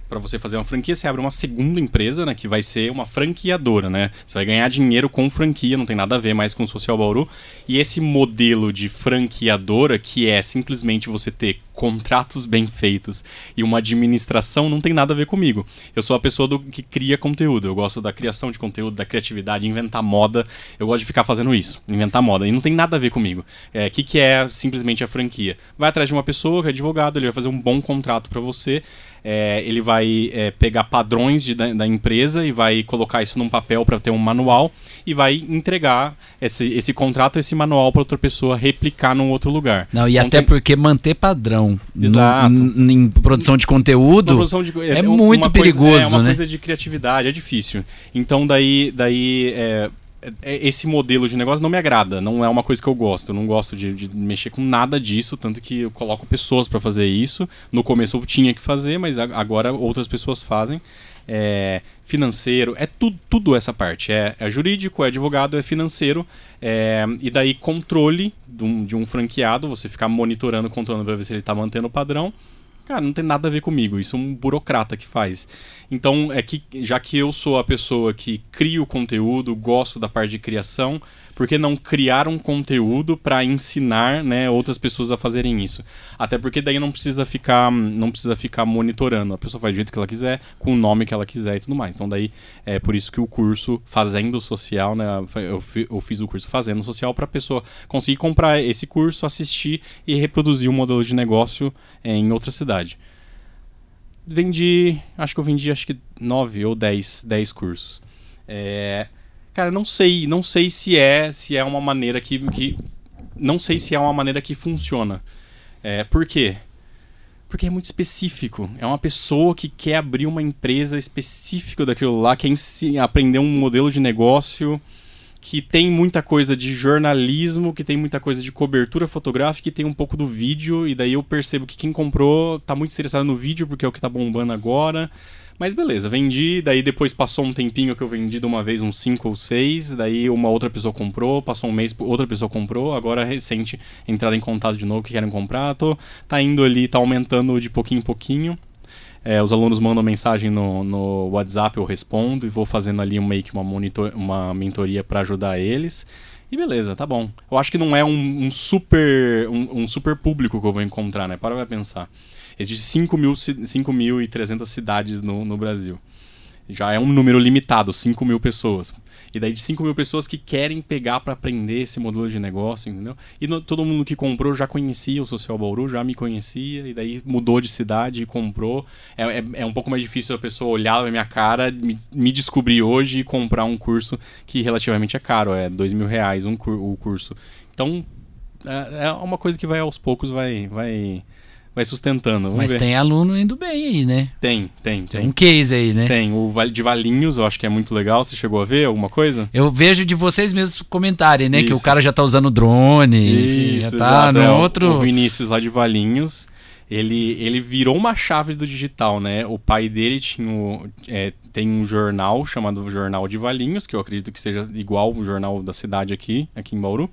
para você fazer uma franquia, você abre uma segunda empresa, né, que vai ser uma franqueadora, né? Você vai ganhar dinheiro com franquia, não tem nada a ver mais com o Social Bauru. E esse modelo de franqueadora, que é simplesmente você ter contratos bem feitos e uma administração, não tem nada a ver comigo. Eu sou a pessoa do, que cria conteúdo, eu gosto da criação de conteúdo, da criatividade, inventar moda, eu gosto de ficar fazendo isso, inventar moda, e não tem nada a ver comigo. O é, que, que é simplesmente a franquia? Vai atrás de uma pessoa que é advogado, ele vai fazer um bom contrato para você, é, ele vai é, pegar padrões de, da, da, empresa e vai colocar isso num papel para ter um manual e vai entregar esse, esse contrato, esse manual para outra pessoa replicar num outro lugar. Não, e então, até tem... porque manter padrão Exato. No, em produção de conteúdo produção de, é, é, muito perigoso, coisa, é uma né? coisa de criatividade, é difícil. Então daí, daí é, esse modelo de negócio não me agrada, não é uma coisa que eu gosto. Eu não gosto de, de mexer com nada disso, tanto que eu coloco pessoas para fazer isso. No começo eu tinha que fazer, mas agora outras pessoas fazem. É, financeiro, é tudo, tudo essa parte. É, é jurídico, é advogado, é financeiro. É, e daí controle de um, de um franqueado, você ficar monitorando, controlando para ver se ele está mantendo o padrão. Cara, não tem nada a ver comigo. Isso é um burocrata que faz. Então, é que já que eu sou a pessoa que cria o conteúdo, gosto da parte de criação, por que não criar um conteúdo para ensinar, né, outras pessoas a fazerem isso? Até porque daí não precisa ficar, não precisa ficar monitorando. A pessoa faz do jeito que ela quiser, com o nome que ela quiser e tudo mais. Então daí é por isso que o curso Fazendo Social, né, eu, eu fiz o curso Fazendo Social para a pessoa conseguir comprar esse curso, assistir e reproduzir o um modelo de negócio é, em outra cidade vendi, acho que eu vendi acho que 9 ou 10, 10 cursos. É, cara, não sei, não sei se é, se é uma maneira que, que não sei se é uma maneira que funciona. É, por quê? Porque é muito específico. É uma pessoa que quer abrir uma empresa específica daquilo lá, quer aprender um modelo de negócio que tem muita coisa de jornalismo, que tem muita coisa de cobertura fotográfica, e tem um pouco do vídeo, e daí eu percebo que quem comprou tá muito interessado no vídeo, porque é o que tá bombando agora. Mas beleza, vendi, daí depois passou um tempinho que eu vendi de uma vez uns 5 ou 6, daí uma outra pessoa comprou, passou um mês, outra pessoa comprou, agora recente entraram em contato de novo que querem comprar, tô, tá indo ali, tá aumentando de pouquinho em pouquinho. É, os alunos mandam mensagem no, no WhatsApp, eu respondo e vou fazendo ali meio que uma, monitor, uma mentoria para ajudar eles. E beleza, tá bom. Eu acho que não é um, um super um, um, super público que eu vou encontrar, né? Para vai pensar. Existem 5.300 cidades no, no Brasil. Já é um número limitado, 5 mil pessoas. E daí de 5 mil pessoas que querem pegar para aprender esse modelo de negócio, entendeu? E no, todo mundo que comprou já conhecia o Social Bauru, já me conhecia, e daí mudou de cidade e comprou. É, é, é um pouco mais difícil a pessoa olhar na minha cara, me, me, descobrir hoje e comprar um curso que relativamente é caro, é dois mil reais um o curso. Então, é, é uma coisa que vai aos poucos, vai... vai vai sustentando. Vamos Mas ver. tem aluno indo bem aí, né? Tem, tem, tem. Tem um case aí, né? Tem. O de Valinhos, eu acho que é muito legal. Você chegou a ver alguma coisa? Eu vejo de vocês mesmos comentarem, né? Isso. Que o cara já tá usando drone, Isso, já tá exato. no é, outro. O Vinícius lá de Valinhos. Ele, ele virou uma chave do digital, né? O pai dele tinha o, é, tem um jornal chamado Jornal de Valinhos, que eu acredito que seja igual o jornal da cidade aqui, aqui em Bauru.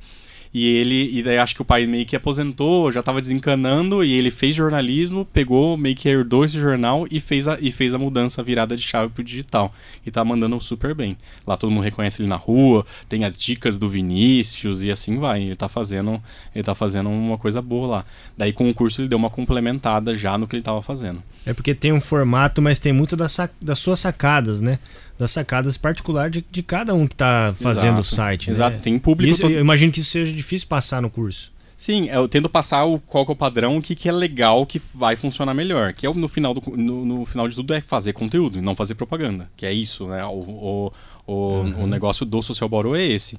E ele, e daí acho que o pai meio que aposentou, já tava desencanando, e ele fez jornalismo, pegou, meio que herdou esse jornal e fez a, e fez a mudança, virada de chave pro digital. E tá mandando super bem. Lá todo mundo reconhece ele na rua, tem as dicas do Vinícius e assim vai. Ele tá fazendo, ele tá fazendo uma coisa boa lá. Daí com o curso ele deu uma complementada já no que ele tava fazendo. É porque tem um formato, mas tem muito das, das suas sacadas, né? Das sacadas particulares de, de cada um que tá fazendo Exato, o site. Exato, né? tem público Isso, todo- Eu imagino que isso seja difícil passar no curso. Sim, eu tento passar o, qual é o padrão, o que, que é legal, que vai funcionar melhor. Que é o- no final, do, no, no final de tudo é fazer conteúdo e não fazer propaganda. Que é isso, né? O, o, o, o negócio do Social Bauru é esse.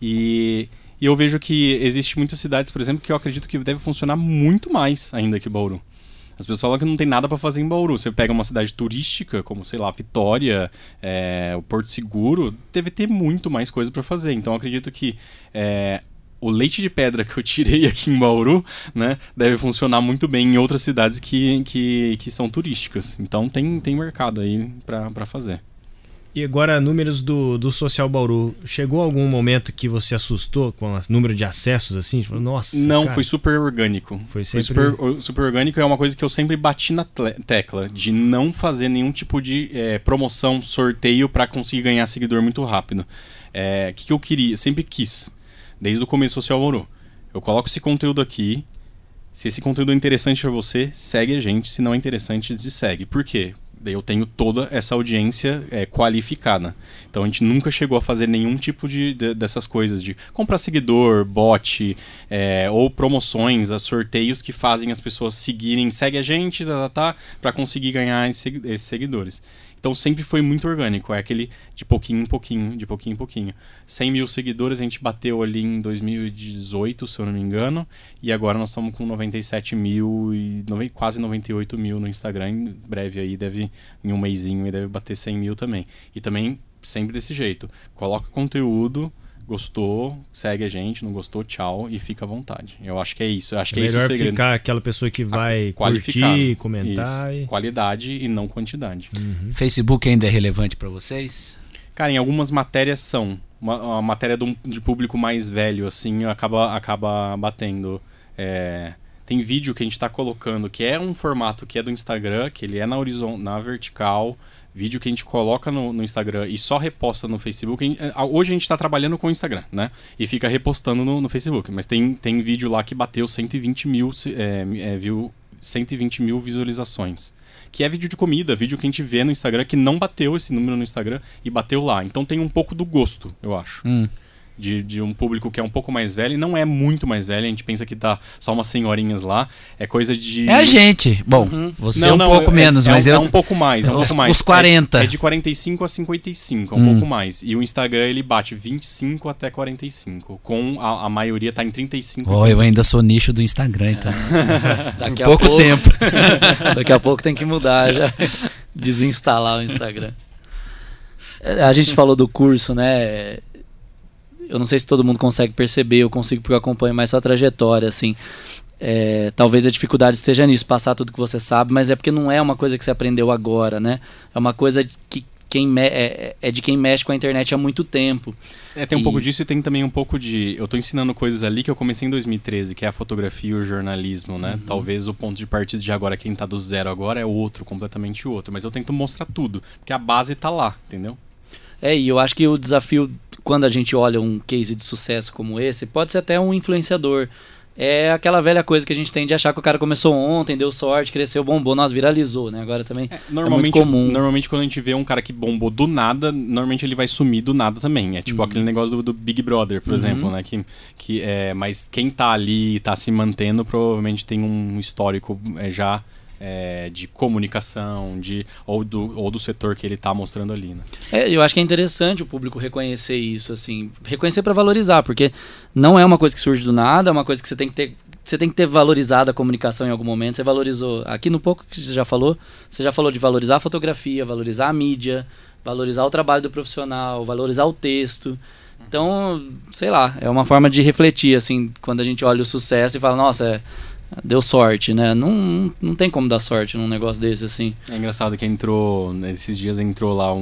E, e eu vejo que existe muitas cidades, por exemplo, que eu acredito que deve funcionar muito mais ainda que Bauru. As pessoas falam que não tem nada pra fazer em Bauru. Você pega uma cidade turística, como, sei lá, Vitória, é, o Porto Seguro, deve ter muito mais coisa pra fazer. Então acredito que é, o leite de pedra que eu tirei aqui em Bauru, né, deve funcionar muito bem em outras cidades que, que, que são turísticas. Então tem, tem mercado aí pra fazer. E agora, números do, do Social Bauru. Chegou algum momento que você assustou com o número de acessos assim? Tipo, nossa. Não, cara, foi super orgânico. Foi Foi sempre- super, o- super orgânico é uma coisa que eu sempre bati na tecla, de não fazer nenhum tipo de é, promoção, sorteio pra conseguir ganhar seguidor muito rápido. É, O que, que eu queria? Sempre quis, desde o começo do Social Bauru. Eu coloco esse conteúdo aqui. Se esse conteúdo é interessante pra você, segue a gente. Se não é interessante, dessegue. Por quê? Eu tenho toda essa audiência é, qualificada. Então a gente nunca chegou a fazer nenhum tipo de, de- dessas coisas de comprar seguidor, bot, é, ou promoções, sorteios que fazem as pessoas seguirem, segue a gente, tá, tá, tá, para conseguir ganhar esse- esses seguidores. Então sempre foi muito orgânico, é aquele de pouquinho em pouquinho, de pouquinho em pouquinho. 100 mil seguidores a gente bateu ali em 2018, se eu não me engano, e agora nós estamos com 97 mil e quase 98 mil no Instagram. Em breve aí deve, em um mêsinho, deve bater 100 mil também. E também sempre desse jeito. Coloca conteúdo, gostou, segue a gente, não gostou, tchau e fica à vontade. Eu acho que é isso. Eu acho que É é esse o melhor segredo. ficar aquela pessoa que vai curtir, comentar. E... Qualidade e não quantidade. Facebook ainda é relevante pra vocês? Cara, em algumas matérias são. Uma, a matéria de, um- de público mais velho, assim, acaba, acaba batendo. É, tem vídeo que a gente tá colocando que é um formato que é do Instagram, que ele é na horizontal, na vertical. Vídeo que a gente coloca no, no Instagram e só reposta no Facebook. A- Hoje a gente tá trabalhando com o Instagram, né? E fica repostando no, no Facebook. Mas tem, tem vídeo lá que bateu 120 mil, é, é, viu, 120 mil visualizações que é vídeo de comida, vídeo que a gente vê no Instagram que não bateu esse número no Instagram e bateu lá. Então tem um pouco do gosto, eu acho. Hum. De, de um público que é um pouco mais velho, e não é muito mais velho, a gente pensa que tá só umas senhorinhas lá. É coisa de. É a gente. Bom, você Não, um não, pouco é- menos, é, mas é eu. um pouco mais, é um Os- pouco mais. os 40. É, é de 45 a 55, é um Hum. pouco mais. E o Instagram ele bate 25 até 45, com a, a maioria tá em 35. e Oh, eu 45. ainda sou nicho do Instagram, então. Daqui pouco pouco, tempo. Daqui a pouco tem que mudar já. Desinstalar o Instagram. É, A gente falou do curso, né? Eu não sei se todo mundo consegue perceber, eu consigo porque eu acompanho mais sua trajetória, assim. É, talvez a dificuldade esteja nisso, passar tudo que você sabe, mas é porque não é uma coisa que você aprendeu agora, né? É uma coisa que quem me- é, é de quem mexe com a internet há muito tempo. É, tem um E- pouco disso e tem também um pouco de. Eu tô ensinando coisas ali que eu comecei em 2013, que é a fotografia e o jornalismo, né? Talvez o ponto de partida de agora, quem tá do zero agora, é outro, completamente outro. Mas eu tento mostrar tudo, porque a base tá lá, entendeu? É, e eu acho que o desafio, quando a gente olha um case de sucesso como esse, pode ser até um influenciador. É aquela velha coisa que a gente tem de achar que o cara começou ontem, deu sorte, cresceu, bombou, nós viralizou, né? Agora também é, Normalmente, muito comum. normalmente quando a gente vê um cara que bombou do nada, normalmente ele vai sumir do nada também. É tipo aquele negócio do, do Big Brother, por Uhum. exemplo, né? Que, que é, mas quem tá ali e tá se mantendo provavelmente tem um histórico é, já é, de comunicação, de, ou, do, ou do setor que ele tá mostrando ali, né? É, eu acho que é interessante o público reconhecer isso, assim. Reconhecer pra valorizar, porque não é uma coisa que surge do nada, é uma coisa que você tem que ter. Você tem que ter valorizado a comunicação em algum momento. Você valorizou. Aqui no pouco que você já falou, você já falou de valorizar a fotografia, valorizar a mídia, valorizar o trabalho do profissional, valorizar o texto. Então, sei lá, é uma forma de refletir, assim, quando a gente olha o sucesso e fala, nossa, é, deu sorte, né? Não, não, não tem como dar sorte num negócio desse, assim. É engraçado que entrou, esses dias entrou lá um,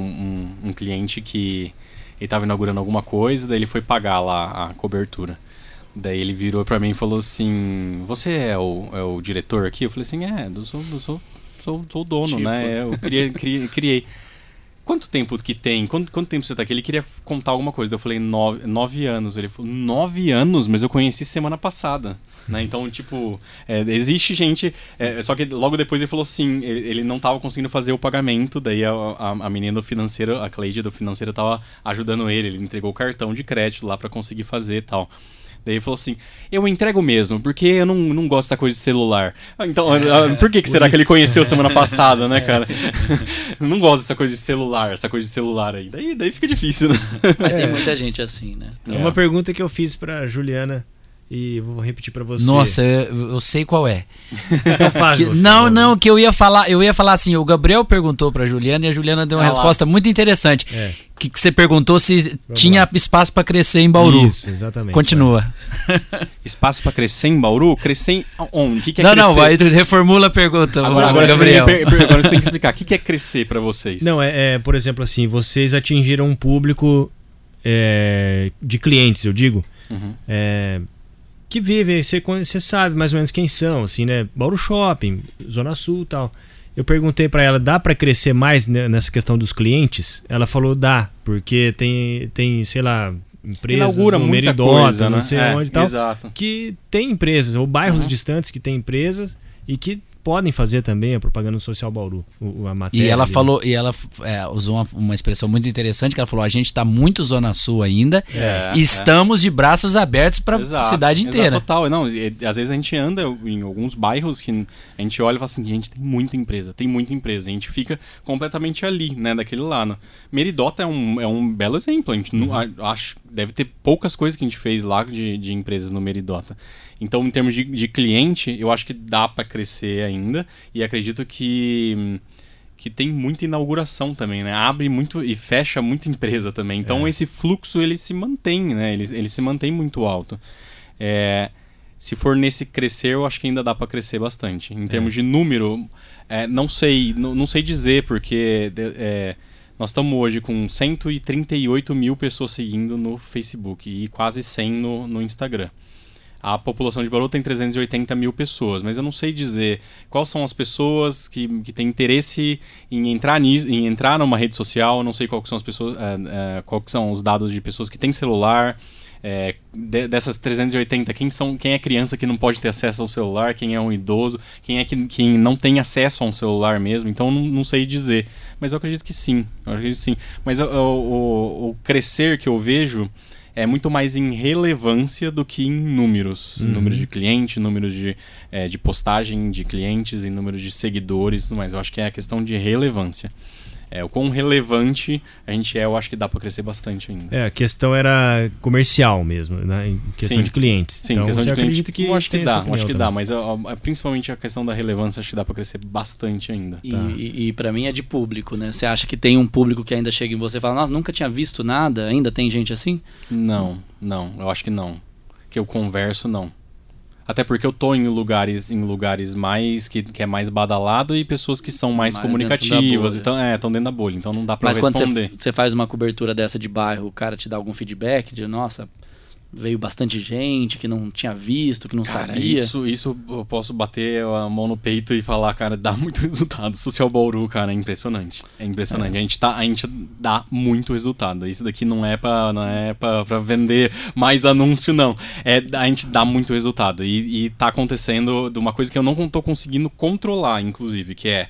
um, um cliente que ele tava inaugurando alguma coisa, daí ele foi pagar lá a cobertura. Daí ele virou pra mim e falou assim: Você é o, é o diretor aqui? Eu falei assim: É, eu sou, eu sou, sou, sou o dono, Tipo. né? Eu criei, criei, criei. Quanto tempo que tem? Quanto, quanto tempo você tá aqui? Ele queria contar alguma coisa. Eu falei, nove, nove anos. Ele falou, nove anos? Mas eu conheci semana passada. Né? Então, tipo, é, existe gente. é, só que logo depois ele falou assim: ele, não tava conseguindo fazer o pagamento. Daí a, a, a menina do financeiro, a Cleide do financeiro, tava ajudando ele. Ele entregou o cartão de crédito lá pra conseguir fazer e tal. Daí ele falou assim: Eu entrego mesmo, porque eu não, não gosto dessa coisa de celular. Ah, Então, ah, por que, que será que ele conheceu semana passada, né, cara? não gosto dessa coisa de celular, essa coisa de celular aí. Daí, daí fica difícil, né? Mas É. tem muita gente assim, né? É uma pergunta que eu fiz pra Juliana e vou repetir pra você. Nossa, eu, eu sei qual é. então faz Que- você, não, não, que eu ia falar, eu ia falar assim, o Gabriel perguntou pra Juliana e a Juliana deu uma Ah lá. resposta muito interessante. É. Que, que você perguntou se tinha lá. espaço pra crescer em Bauru. Isso, exatamente. Continua. Espaço pra crescer em Bauru? Crescer em onde? O que, que é não, crescer? não, vai, reformula a pergunta, Agora, agora, você tem, Gabriel. que per- agora você tem que explicar. O que, que é crescer pra vocês? Não, é, é, por exemplo, assim, vocês atingiram um público é, de clientes, eu digo, Uhum. é, que vivem, você, sabe mais ou menos quem são, assim, né? Bauru Shopping, Zona Sul e tal. Eu perguntei pra ela, dá pra crescer mais ne- nessa questão dos clientes? Ela falou, dá, porque tem, tem sei lá, empresas Inaugura no muita Meridota, coisa, não né? sei É, onde e tal, Exato. que tem empresas, ou bairros Uhum. distantes que tem empresas e que podem fazer também a propaganda social Bauru, o- a matéria. E ela ali, né? falou, e ela é, usou uma, uma expressão muito interessante, que ela falou: a gente está muito Zona Sul ainda. É, e estamos de braços abertos para a Exato, cidade exato, inteira. total. Não, e- às vezes a gente anda em alguns bairros que a gente olha e fala assim, gente, tem muita empresa, tem muita empresa. A gente fica completamente ali, né, daquele lado. Meridota é um, é um belo exemplo. A gente não, a- acho deve ter poucas coisas que a gente fez lá de, de empresas no Meridota. Então, em termos de, de cliente, eu acho que dá para crescer ainda e acredito que que tem muita inauguração também, né? Abre muito e fecha muita empresa também. Então É. esse fluxo ele se mantém, né? Ele, ele se mantém muito alto. É, se for nesse crescer, eu acho que ainda dá para crescer bastante. Em termos de número, é, não sei, não, não sei dizer porque é, nós estamos hoje com 138 mil pessoas seguindo no Facebook e quase 100 no, no Instagram. A população de Bauru tem 380 mil pessoas, mas eu não sei dizer quais são as pessoas que, que têm interesse em entrar nisso, em entrar numa rede social. Eu não sei quais são as pessoas, é, é, quais são os dados de pessoas que têm celular. é, de- dessas 380, quem são, quem é criança que não pode ter acesso ao celular, quem é um idoso, quem é que quem não tem acesso a um celular mesmo. Então não, não sei dizer, mas eu acredito que sim. Eu acredito que sim. Mas o, o- o crescer que eu vejo é muito mais em relevância do que em números. Uhum. Números de cliente, números de, eh, de postagem de clientes e números de seguidores e tudo mais. Eu acho que é a questão de relevância. É, o quão relevante a gente é, eu acho que dá para crescer bastante ainda. É, a questão era comercial mesmo, né? Em questão Sim. de clientes. Sim, então, questão você de cliente, que eu acho que dá, acho que dá, também. mas ó, ó, principalmente a questão da relevância acho que dá para crescer bastante ainda. E, Tá. e, e para mim é de público, né? Você acha que tem um público que ainda chega em você e fala, nossa, nunca tinha visto nada? Ainda tem gente assim? Não, não, eu acho que não. Que eu converso, não. Até porque eu tô em lugares, em lugares mais que, que é mais badalado e pessoas que são mais, Mais comunicativas, então é, estão dentro da bolha, então não dá pra Mas eu quando responder. você faz uma cobertura dessa de bairro, o cara te dá algum feedback de, nossa, veio bastante gente que não tinha visto, que não Cara, sabia. isso, isso eu posso bater a mão no peito e falar, cara, dá muito resultado. Social Bauru, cara, é impressionante. É impressionante. A, gente tá, a gente dá muito resultado. Isso daqui não é pra, não é pra, pra vender mais anúncio, não. É, a gente dá muito resultado. E, e tá acontecendo de uma coisa que eu não tô conseguindo controlar, inclusive, que é.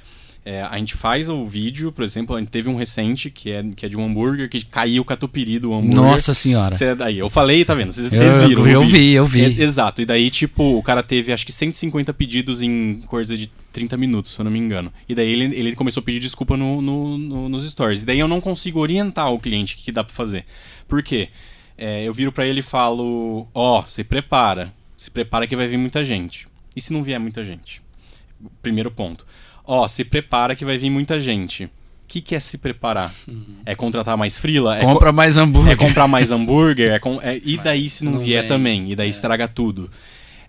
É, a gente faz o vídeo, por exemplo, a gente teve um recente que é, que é de um hambúrguer que caiu o catupiry do hambúrguer. Nossa senhora. Cê, daí, eu falei, tá vendo? Vocês Eu- viram. eu vídeo. vi, eu vi. É, exato. E daí, tipo, o cara teve acho que 150 pedidos em coisa de 30 minutos, se eu não me engano. E daí ele, ele começou a pedir desculpa no, no- no- nos stories. E daí eu não consigo orientar o cliente o que, dá pra fazer. Por quê? É, eu viro pra ele e falo: Ó, se prepara. Se prepara que vai vir muita gente. E se não vier muita gente? Primeiro ponto. Ó, se prepara que vai vir muita gente. O que, que é se preparar? É contratar mais frila? É co- Compra mais hambúrguer. é comprar mais hambúrguer, é com- é- e daí se não, não vier vem. também, e daí estraga tudo.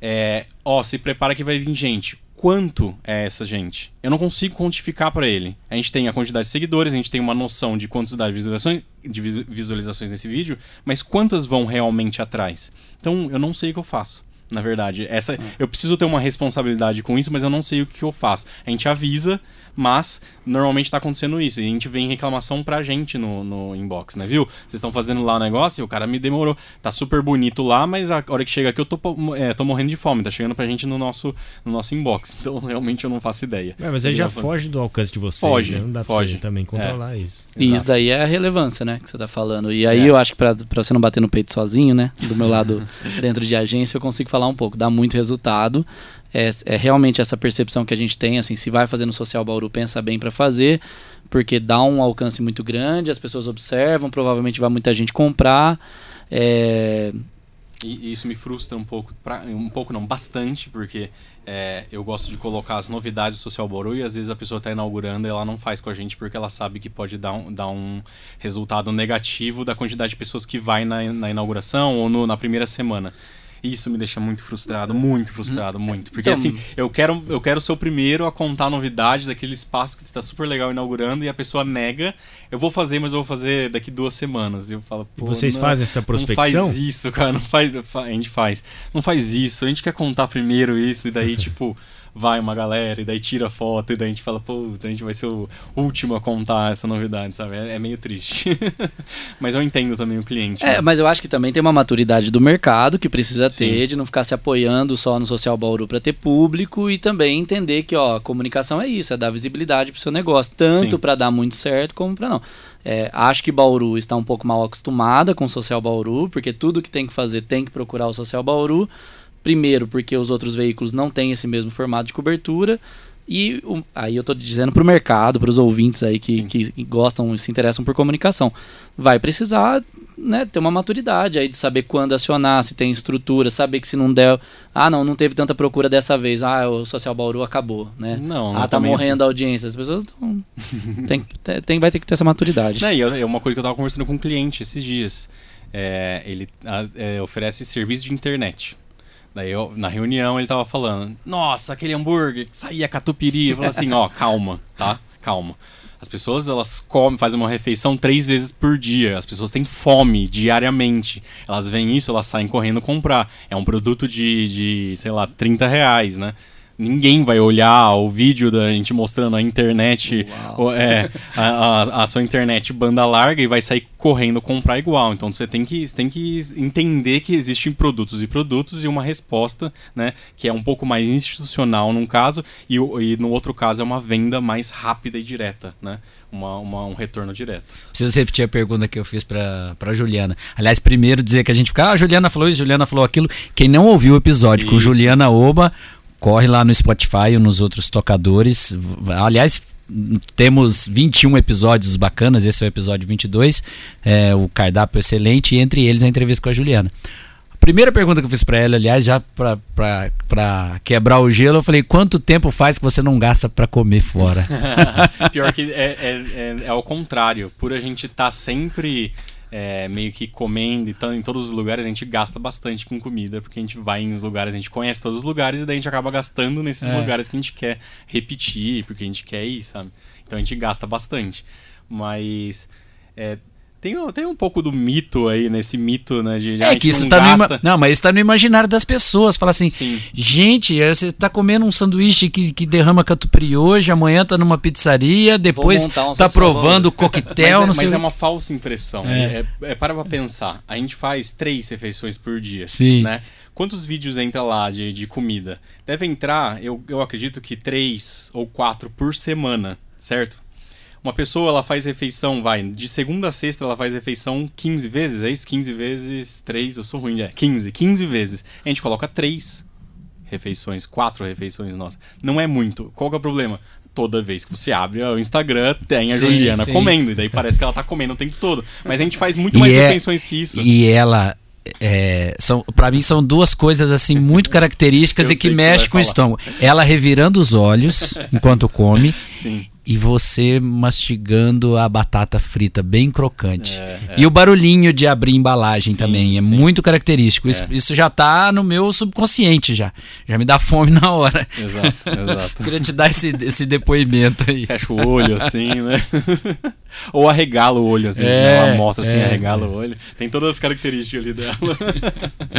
É, ó, se prepara que vai vir gente. quanto é essa gente. Eu não consigo quantificar para ele. A gente tem a quantidade de seguidores, a gente tem uma noção de quantidade de visualizações, de visualizações nesse vídeo, mas quantas vão realmente atrás? Então eu não sei o que eu faço na verdade. Essa, ah. Eu preciso ter uma responsabilidade com isso, mas eu não sei o que eu faço. A gente avisa, mas normalmente está acontecendo isso. E a gente vem reclamação pra gente no, no inbox, né? Viu? Vocês estão fazendo lá o negócio e o cara me demorou. Tá super bonito lá, mas a hora que chega aqui eu tô, é, tô morrendo de fome. Tá chegando pra gente no nosso, no nosso inbox. Então realmente eu não faço ideia. É, mas aí já foge do alcance de vocês. Foge. Né? Não dá foge. pra também controlar é. isso. E isso daí é a relevância, né? Que você tá falando. E aí é. eu acho que pra, pra você não bater no peito sozinho, né? Do meu lado dentro de agência, eu consigo falar um pouco. Dá muito resultado. É, é, realmente essa percepção que a gente tem, assim, se vai fazer no Social Bauru, pensa bem para fazer, porque dá um alcance muito grande, as pessoas observam, provavelmente vai muita gente comprar. É... E, isso me frustra um pouco, pra, um pouco não, bastante, porque é, eu gosto de colocar as novidades do Social Bauru e às vezes a pessoa está inaugurando e ela não faz com a gente porque ela sabe que pode dar um, dar um resultado negativo da quantidade de pessoas que vai na, na inauguração ou no, na primeira semana. Isso me deixa muito frustrado, muito frustrado, muito. Porque então, assim, eu quero, eu quero ser o primeiro a contar a novidade daquele espaço que está super legal inaugurando e a pessoa nega. Eu vou fazer, mas eu vou fazer daqui duas semanas. E eu falo, pô. Vocês não, fazem essa prospecção? Não faz isso, cara. Não faz. A gente faz. Não faz isso. A gente quer contar primeiro isso e daí, tipo vai uma galera e daí tira foto e daí a gente fala, pô, a gente vai ser o último a contar essa novidade, sabe? É, é meio triste. mas eu entendo também o cliente. É, né? mas eu acho que também tem uma maturidade do mercado que precisa Sim. ter, de não ficar se apoiando só no Social Bauru para ter público e também entender que, ó, comunicação é isso, é dar visibilidade pro seu negócio, tanto para dar muito certo como para não. É, acho que Bauru está um pouco mal acostumada com o Social Bauru, porque tudo que tem que fazer tem que procurar o Social Bauru. Primeiro, porque os outros veículos não têm esse mesmo formato de cobertura. E um, aí eu estou dizendo para o mercado, para os ouvintes aí que, que gostam e se interessam por comunicação. Vai precisar né, ter uma maturidade aí de saber quando acionar, se tem estrutura, saber que se não der. Ah, não, não teve tanta procura dessa vez. Ah, o Social Bauru acabou, né? Não, não Ah, tá morrendo assim. a audiência. As pessoas tão, tem, tem, vai ter que ter essa maturidade. Não, e é uma coisa que eu estava conversando com um cliente esses dias. É, ele é, oferece serviço de internet. Daí eu, na reunião ele tava falando, nossa, aquele hambúrguer que saía catupiry. Eu falei assim, ó, calma, tá? Calma. As pessoas, elas comem, fazem uma refeição três vezes por dia. As pessoas têm fome diariamente. Elas veem isso, elas saem correndo comprar. É um produto de, de sei lá, 30 reais, né? Ninguém vai olhar o vídeo da gente mostrando a internet, o, é, a, a, a, sua internet banda larga e vai sair correndo comprar igual. Então você tem que, tem que entender que existem produtos e produtos e uma resposta, né, que é um pouco mais institucional num caso e, e no outro caso é uma venda mais rápida e direta, né? Uma, uma, um retorno direto. Preciso repetir a pergunta que eu fiz para Juliana. Aliás, primeiro dizer que a gente fica, ah, a Juliana falou isso, Juliana falou aquilo. Quem não ouviu o episódio isso. com Juliana Oba, corre lá no Spotify ou nos outros tocadores. Aliás, temos 21 episódios bacanas, esse é o episódio 22, é, o cardápio excelente, e entre eles a entrevista com a Juliana. A primeira pergunta que eu fiz para ela, aliás, já para quebrar o gelo, eu falei: quanto tempo faz que você não gasta para comer fora? Pior que é, é, é, é ao contrário, por a gente estar tá sempre é, meio que comendo e tão, em todos os lugares, a gente gasta bastante com comida, porque a gente vai em lugares, a gente conhece todos os lugares e daí a gente acaba gastando nesses é. lugares que a gente quer repetir, porque a gente quer ir, sabe? Então a gente gasta bastante. Mas é, tem, tem um pouco do mito aí, nesse mito, né? De, é que isso não tá gasta. no Não, mas isso tá no imaginário das pessoas. Fala assim, Sim. gente, é, você tá comendo um sanduíche que, que derrama catupiry hoje, amanhã tá numa pizzaria, depois um tá provando coquetel, mas, é, mas é, uma falsa impressão. É. É, é, para pra pensar. A gente faz três refeições por dia, Sim. né? Quantos vídeos entra lá de, de comida? Deve entrar, eu, eu acredito que três ou quatro por semana, certo? Uma pessoa, ela faz refeição, vai, de segunda a sexta ela faz refeição 15 vezes, é isso? 15 vezes 3, eu sou ruim, é, 15, 15 vezes. A gente coloca 3 refeições, 4 refeições nossa. Não é muito. Qual que é o problema? Toda vez que você abre o Instagram, tem a sim, Juliana sim. comendo, e daí parece que ela tá comendo o tempo todo. Mas a gente faz muito mais é, refeições que isso. E ela é, são para mim são duas coisas assim muito características e que, que mexem com o estômago. Ela revirando os olhos enquanto come. Sim e você mastigando a batata frita bem crocante. É, é. E o barulhinho de abrir embalagem Sim, também é sim. muito característico. Isso, É. isso já tá no meu subconsciente já. Já me dá fome na hora. Exato, exato. Queria te dar esse, esse depoimento aí. Fecha o olho assim, né? Ou arregala o olho, às vezes, É, né? Ela mostra assim, é, arregala o olho. Tem todas as características ali dela.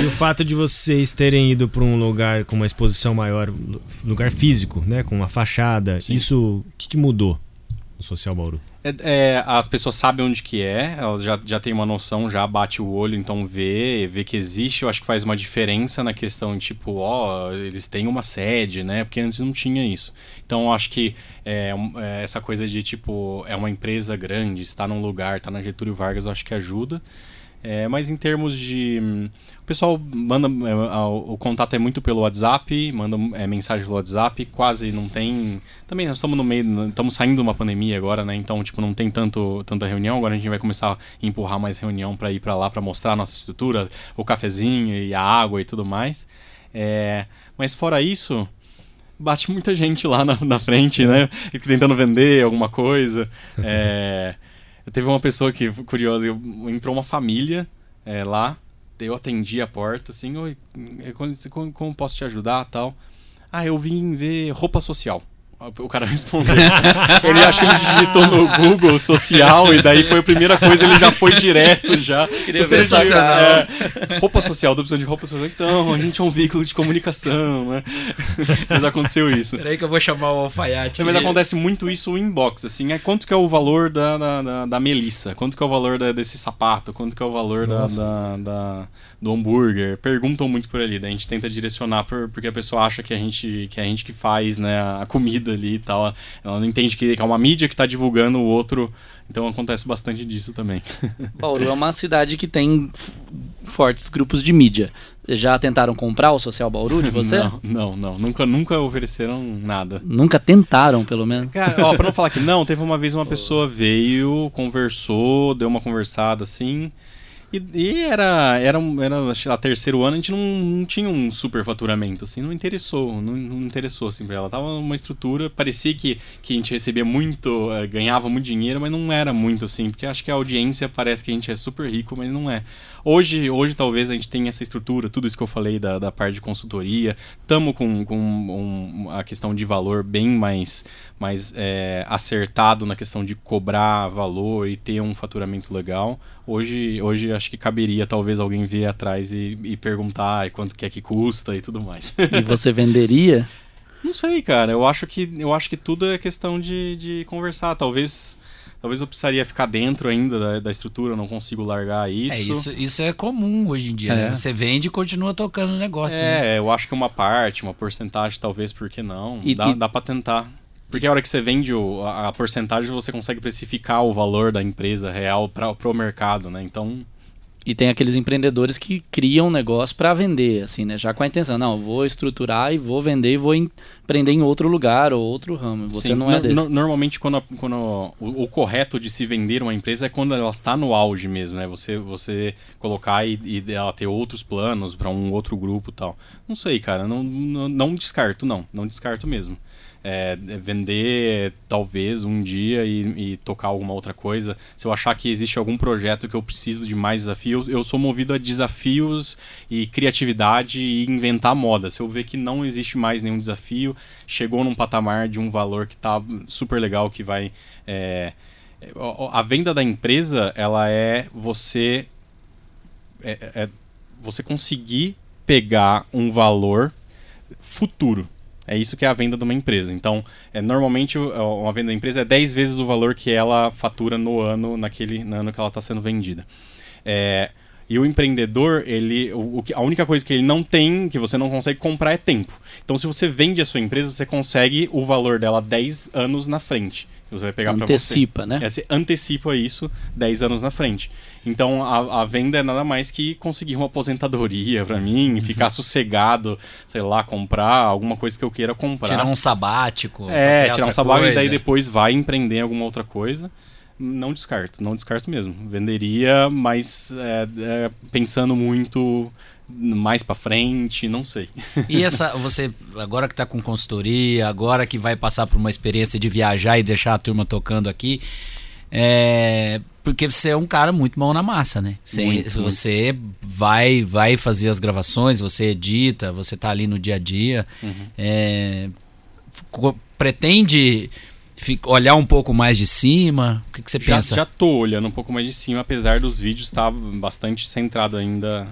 E o fato de vocês terem ido para um lugar com uma exposição maior, lugar físico, né, com uma fachada, Sim. isso o que, que mudou no Social Bauru? É, é, as pessoas sabem onde que é, elas já, já têm uma noção, já bate o olho, então vê, vê que existe, eu acho que faz uma diferença na questão, tipo, ó, eles têm uma sede, né? Porque antes não tinha isso. Então eu acho que é, é, essa coisa de, tipo, é uma empresa grande, está num lugar, está na Getúlio Vargas, eu acho que ajuda. É, mas em termos de. O pessoal manda. é, o contato é muito pelo WhatsApp, manda é, mensagem pelo WhatsApp, quase não tem. Também nós estamos no meio. Estamos saindo de uma pandemia agora, né? Então, tipo, não tem tanto, tanta reunião. Agora a gente vai começar a empurrar mais reunião para ir para lá, para mostrar a nossa estrutura, o cafezinho e a água e tudo mais. É, mas fora isso. Bate muita gente lá na, na frente, né? Tentando vender alguma coisa. É, Teve uma pessoa que, curiosa, entrou uma família é, lá, eu atendi a porta, assim, oi, é, como- como posso te ajudar tal? Ah, eu vim ver roupa social. O cara respondeu. ele acho que ele digitou no Google social e daí foi a primeira coisa, ele já foi direto já. Queria ver Você é, roupa social, tô precisando de roupa social. Então, a gente é um veículo de comunicação, né? Mas aconteceu isso. Peraí que eu vou chamar o alfaiate. Mas acontece muito isso em inbox, assim, é quanto que é o valor da, da, da, da melissa, quanto que é o valor da- desse sapato, quanto que é o valor da, da, da- do hambúrguer, perguntam muito por ali, daí a gente tenta direcionar por- porque a pessoa acha que a gente que, a gente que faz, né, a comida ali e tal, ela não entende que é uma mídia que está divulgando o outro, então acontece bastante disso também. Bauru é uma cidade que tem fortes grupos de mídia. Já tentaram comprar o Social Bauru de você? Não, não, não, nunca, nunca ofereceram nada. Nunca tentaram, pelo menos. Cara, ó, pra não falar que não, teve uma vez uma pessoa veio, conversou, deu uma conversada assim. E, e era, era, era lá, terceiro ano, a gente não, não tinha um super faturamento, assim, não interessou, não, não interessou assim pra ela. Tava uma estrutura, parecia que, que a gente recebia muito, eh, ganhava muito dinheiro, mas não era muito assim, porque acho que a audiência parece que a gente é super rico, mas não é. Hoje, hoje talvez a gente tenha essa estrutura, tudo isso que eu falei da, da parte de consultoria, estamos com, com um- a questão de valor bem mais, mais é, acertado na questão de cobrar valor e ter um faturamento legal. Hoje, hoje acho que caberia talvez alguém vir atrás e, e perguntar "Ai, quanto que é que custa e tudo mais. E você venderia? Não sei, cara. Eu acho que, eu acho que tudo é questão de, de conversar. Talvez, talvez eu precisaria ficar dentro ainda da, da estrutura, eu não consigo largar isso. É, isso, isso é comum hoje em dia. né? É. Você vende e continua tocando o negócio. né? É, eu acho que uma parte, uma porcentagem, talvez, por que não? E- dá, e- dá pra tentar. Porque a hora que você vende o- a, a porcentagem, você consegue precificar o valor da empresa real para pro mercado, né? Então, E tem aqueles empreendedores que criam um negócio para vender, assim, né? Já com a intenção, não, vou estruturar e vou vender e vou empreender em outro lugar ou outro ramo. Você sim, não é desse. no- normalmente, quando, a- quando o, o correto de se vender uma empresa é quando ela está no auge mesmo, né? Você, você colocar e, e ela ter outros planos para um outro grupo tal. Não sei, cara. Não, não, não descarto, não. Não descarto mesmo. É, é vender talvez um dia e, e tocar alguma outra coisa. Se eu achar que existe algum projeto que eu preciso de mais desafios, eu sou movido a desafios e criatividade e inventar moda. Se eu ver que não existe mais nenhum desafio, chegou num patamar de um valor que tá super legal, que vai. é, é, a venda da empresa, ela é você. É, é você conseguir pegar um valor futuro. É isso que é a venda de uma empresa. Então, é, normalmente o- uma venda da empresa é 10 vezes o valor que ela fatura no ano, naquele no ano que ela está sendo vendida. É, e o empreendedor, ele, o, a única coisa que ele não tem, que você não consegue comprar, é tempo. Então, se você vende a sua empresa, você consegue o valor dela 10 anos na frente. Você vai pegar para você. Antecipa, né? É, você antecipa isso 10 anos na frente. Então a, a venda é nada mais que conseguir uma aposentadoria pra mim, ficar sossegado, sei lá, comprar alguma coisa que eu queira comprar. Tirar um sabático. É, tirar um sabático e daí coisa. depois vai empreender em alguma outra coisa. Não descarto, não descarto mesmo. Venderia, mas é, é, pensando muito mais para frente, não sei. E essa, você, agora que está com consultoria, agora que vai passar por uma experiência de viajar e deixar a turma tocando aqui, é, porque você é um cara muito mão na massa, né? Você, Muito, você vai vai fazer as gravações, você edita, você tá ali no dia a dia. Uhum. É, pretende olhar um pouco mais de cima? O que, que você Já, pensa? já tô olhando um pouco mais de cima, apesar dos vídeos estar bastante centrado ainda,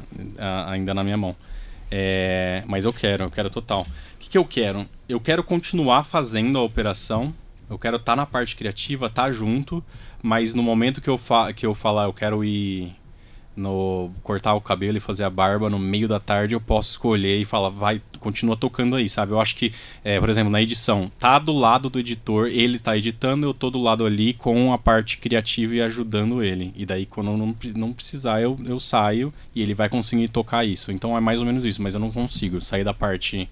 ainda na minha mão. É, mas eu quero, eu quero total. O que, que eu quero? Eu quero continuar fazendo a operação. Eu quero estar na parte criativa, estar junto, mas no momento que eu, fa que eu falar eu quero ir no cortar o cabelo e fazer a barba no meio da tarde, eu posso escolher e falar, vai, continua tocando aí, sabe? Eu acho que, é, por exemplo, na edição, tá do lado do editor, ele tá editando, eu tô do lado ali com a parte criativa e ajudando ele. E daí, quando não, não precisar, eu, eu saio e ele vai conseguir tocar isso. Então é mais ou menos isso, mas eu não consigo sair da parte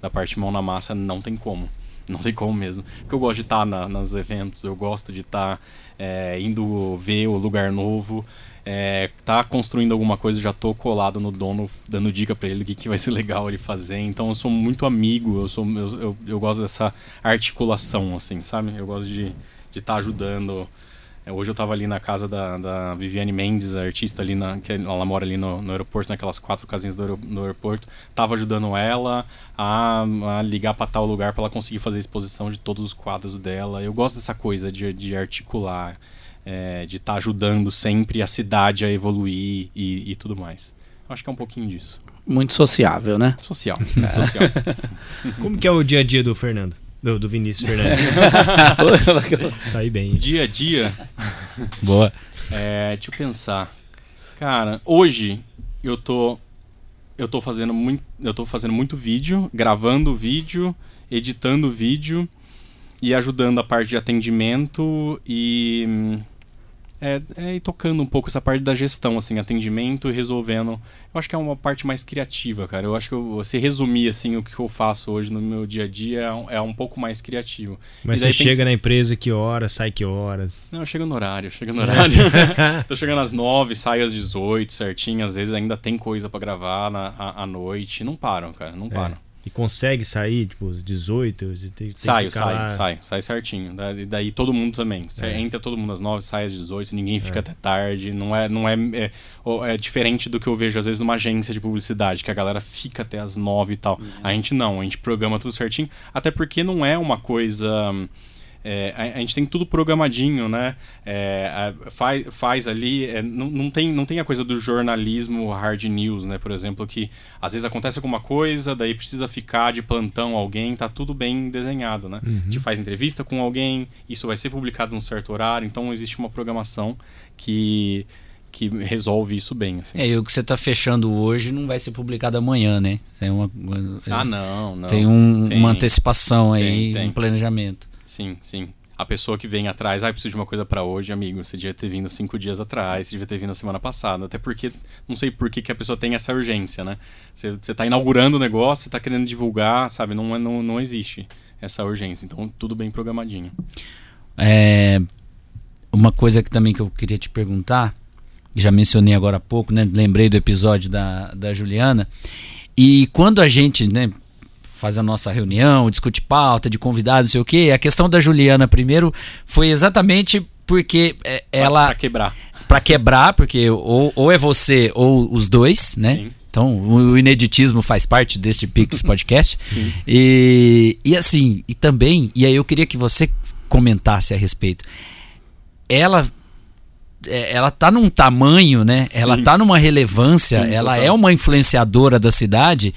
da parte mão na massa, não tem como. Não tem como mesmo. Porque eu gosto de estar na, nos eventos, eu gosto de estar é, indo ver o lugar novo, é, tá construindo alguma coisa, já tô colado no dono, dando dica pra ele o que, que vai ser legal ele fazer. Então eu sou muito amigo, eu sou eu, eu, eu gosto dessa articulação, assim, sabe? Eu gosto de estar tá ajudando. É, Hoje eu tava ali na casa da, da Viviane Mendes, a artista ali, na, que ela mora ali no, no aeroporto, naquelas quatro casinhas do, do aeroporto. Tava ajudando ela a, a ligar pra tal lugar pra ela conseguir fazer a exposição de todos os quadros dela. Eu gosto dessa coisa de, de articular, é, de estar ajudando sempre a cidade a evoluir e, e tudo mais. Eu acho que é um pouquinho disso. Muito sociável, né? Social. social. Como que é o dia a dia do Fernando? Do, do Vinícius Fernandes. Saí bem. Dia a dia, Boa. É, deixa eu pensar. Cara, hoje eu tô eu tô fazendo muito eu tô fazendo muito vídeo, gravando vídeo, editando vídeo e ajudando a parte de atendimento e hum, é, é, e tocando um pouco essa parte da gestão, assim, atendimento e resolvendo. Eu acho que é uma parte mais criativa, cara. Eu acho que eu, se resumir, assim, o que eu faço hoje no meu dia a dia é um, é um pouco mais criativo. Mas você chega na empresa que horas, sai que horas. Não, eu chego no horário, chego no horário. Tô chegando às 9, saio às 18, certinho. Às vezes ainda tem coisa pra gravar na, à, à noite. Não param, cara, não param. E consegue sair, tipo, às 18, você tem, tem Saio, ficar saio, lá. saio, sai certinho. Daí, daí todo mundo também. É. Entra todo mundo às 9, sai às 18, ninguém fica até tarde. Não é, não é, é, é diferente do que eu vejo às vezes numa agência de publicidade, que a galera fica até às 9 e tal. A gente não, a gente programa tudo certinho, até porque não é uma coisa. É, a, a gente tem tudo programadinho, né? É, a- faz, faz ali. é, não, não, tem, não tem a coisa do jornalismo hard news, né? Por exemplo, que às vezes acontece alguma coisa, daí precisa ficar de plantão alguém, tá tudo bem desenhado, né? A gente faz entrevista com alguém, isso vai ser publicado num certo horário, então existe uma programação que, que resolve isso bem. Assim. É, e o que você tá fechando hoje não vai ser publicado amanhã, né? Tem uma, uma- Ah, não, não. tem um- Tem. uma antecipação aí, Tem, tem. um planejamento. Sim, sim. A pessoa que vem atrás, ah, preciso de uma coisa pra hoje, amigo. Você devia ter vindo cinco dias atrás, você devia ter vindo na semana passada. Até porque, não sei por que, que a pessoa tem essa urgência, né? Você, você tá inaugurando o negócio, você tá querendo divulgar, sabe? Não, é- não, não existe essa urgência. Então, tudo bem programadinho. É, uma coisa que também que eu queria te perguntar, já mencionei agora há pouco, né? Lembrei do episódio da, da Juliana. E quando a gente, né, faz a nossa reunião, discute pauta de convidados, não sei o quê, a questão da Juliana primeiro foi exatamente porque é, ela Pra quebrar. para quebrar, porque ou, ou é você ou os dois, né? Sim. Então o, ineditismo faz parte deste Pix Podcast. E, e assim, e também, e aí eu queria que você comentasse a respeito. Ela é, ela tá num tamanho, né? Ela Sim. tá numa relevância, Sim, ela total. é uma influenciadora da cidade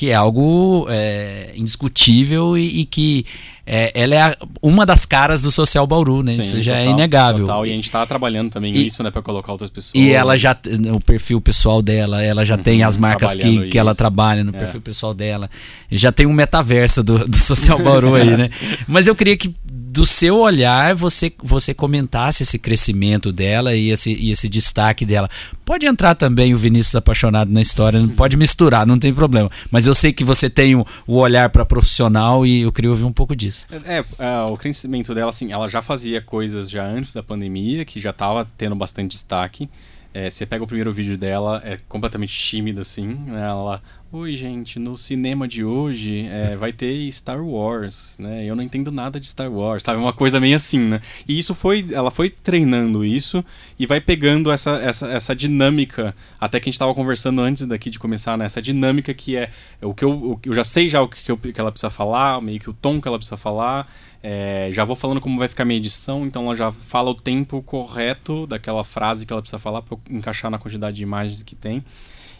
que é algo é, indiscutível e, e que é, ela é a- uma das caras do Social Bauru, né? Sim, Isso já é total, inegável. total. E a gente tá trabalhando também E- isso, né? Pra colocar outras pessoas. E ela já, o perfil pessoal dela, ela já Uhum, tem as marcas que, que ela trabalha no É. perfil pessoal dela. Já tem um metaverso do, do Social Bauru aí, né? Mas eu queria que, do seu olhar, você, você comentasse esse crescimento dela e esse, e esse destaque dela. Pode entrar também o Vinícius apaixonado na história, pode misturar, não tem problema. Mas eu sei que você tem o, o olhar para profissional e eu queria ouvir um pouco disso. É, é, o crescimento dela, assim, ela já fazia coisas já antes da pandemia, que já tava tendo bastante destaque. É, você pega o primeiro vídeo dela, é completamente tímida, assim. Né? Ela, oi gente, no cinema de hoje é, vai ter Star Wars, né? Eu não entendo nada de Star Wars, sabe? Uma coisa meio assim, né? E isso foi, ela foi treinando isso e vai pegando essa, essa, essa dinâmica, até que a gente estava conversando antes daqui de começar, né? Essa dinâmica que é o que eu, eu já sei já o que, eu, que ela precisa falar, meio que o tom que ela precisa falar. É, já vou falando como vai ficar a minha edição, então ela já fala o tempo correto daquela frase que ela precisa falar para encaixar na quantidade de imagens que tem.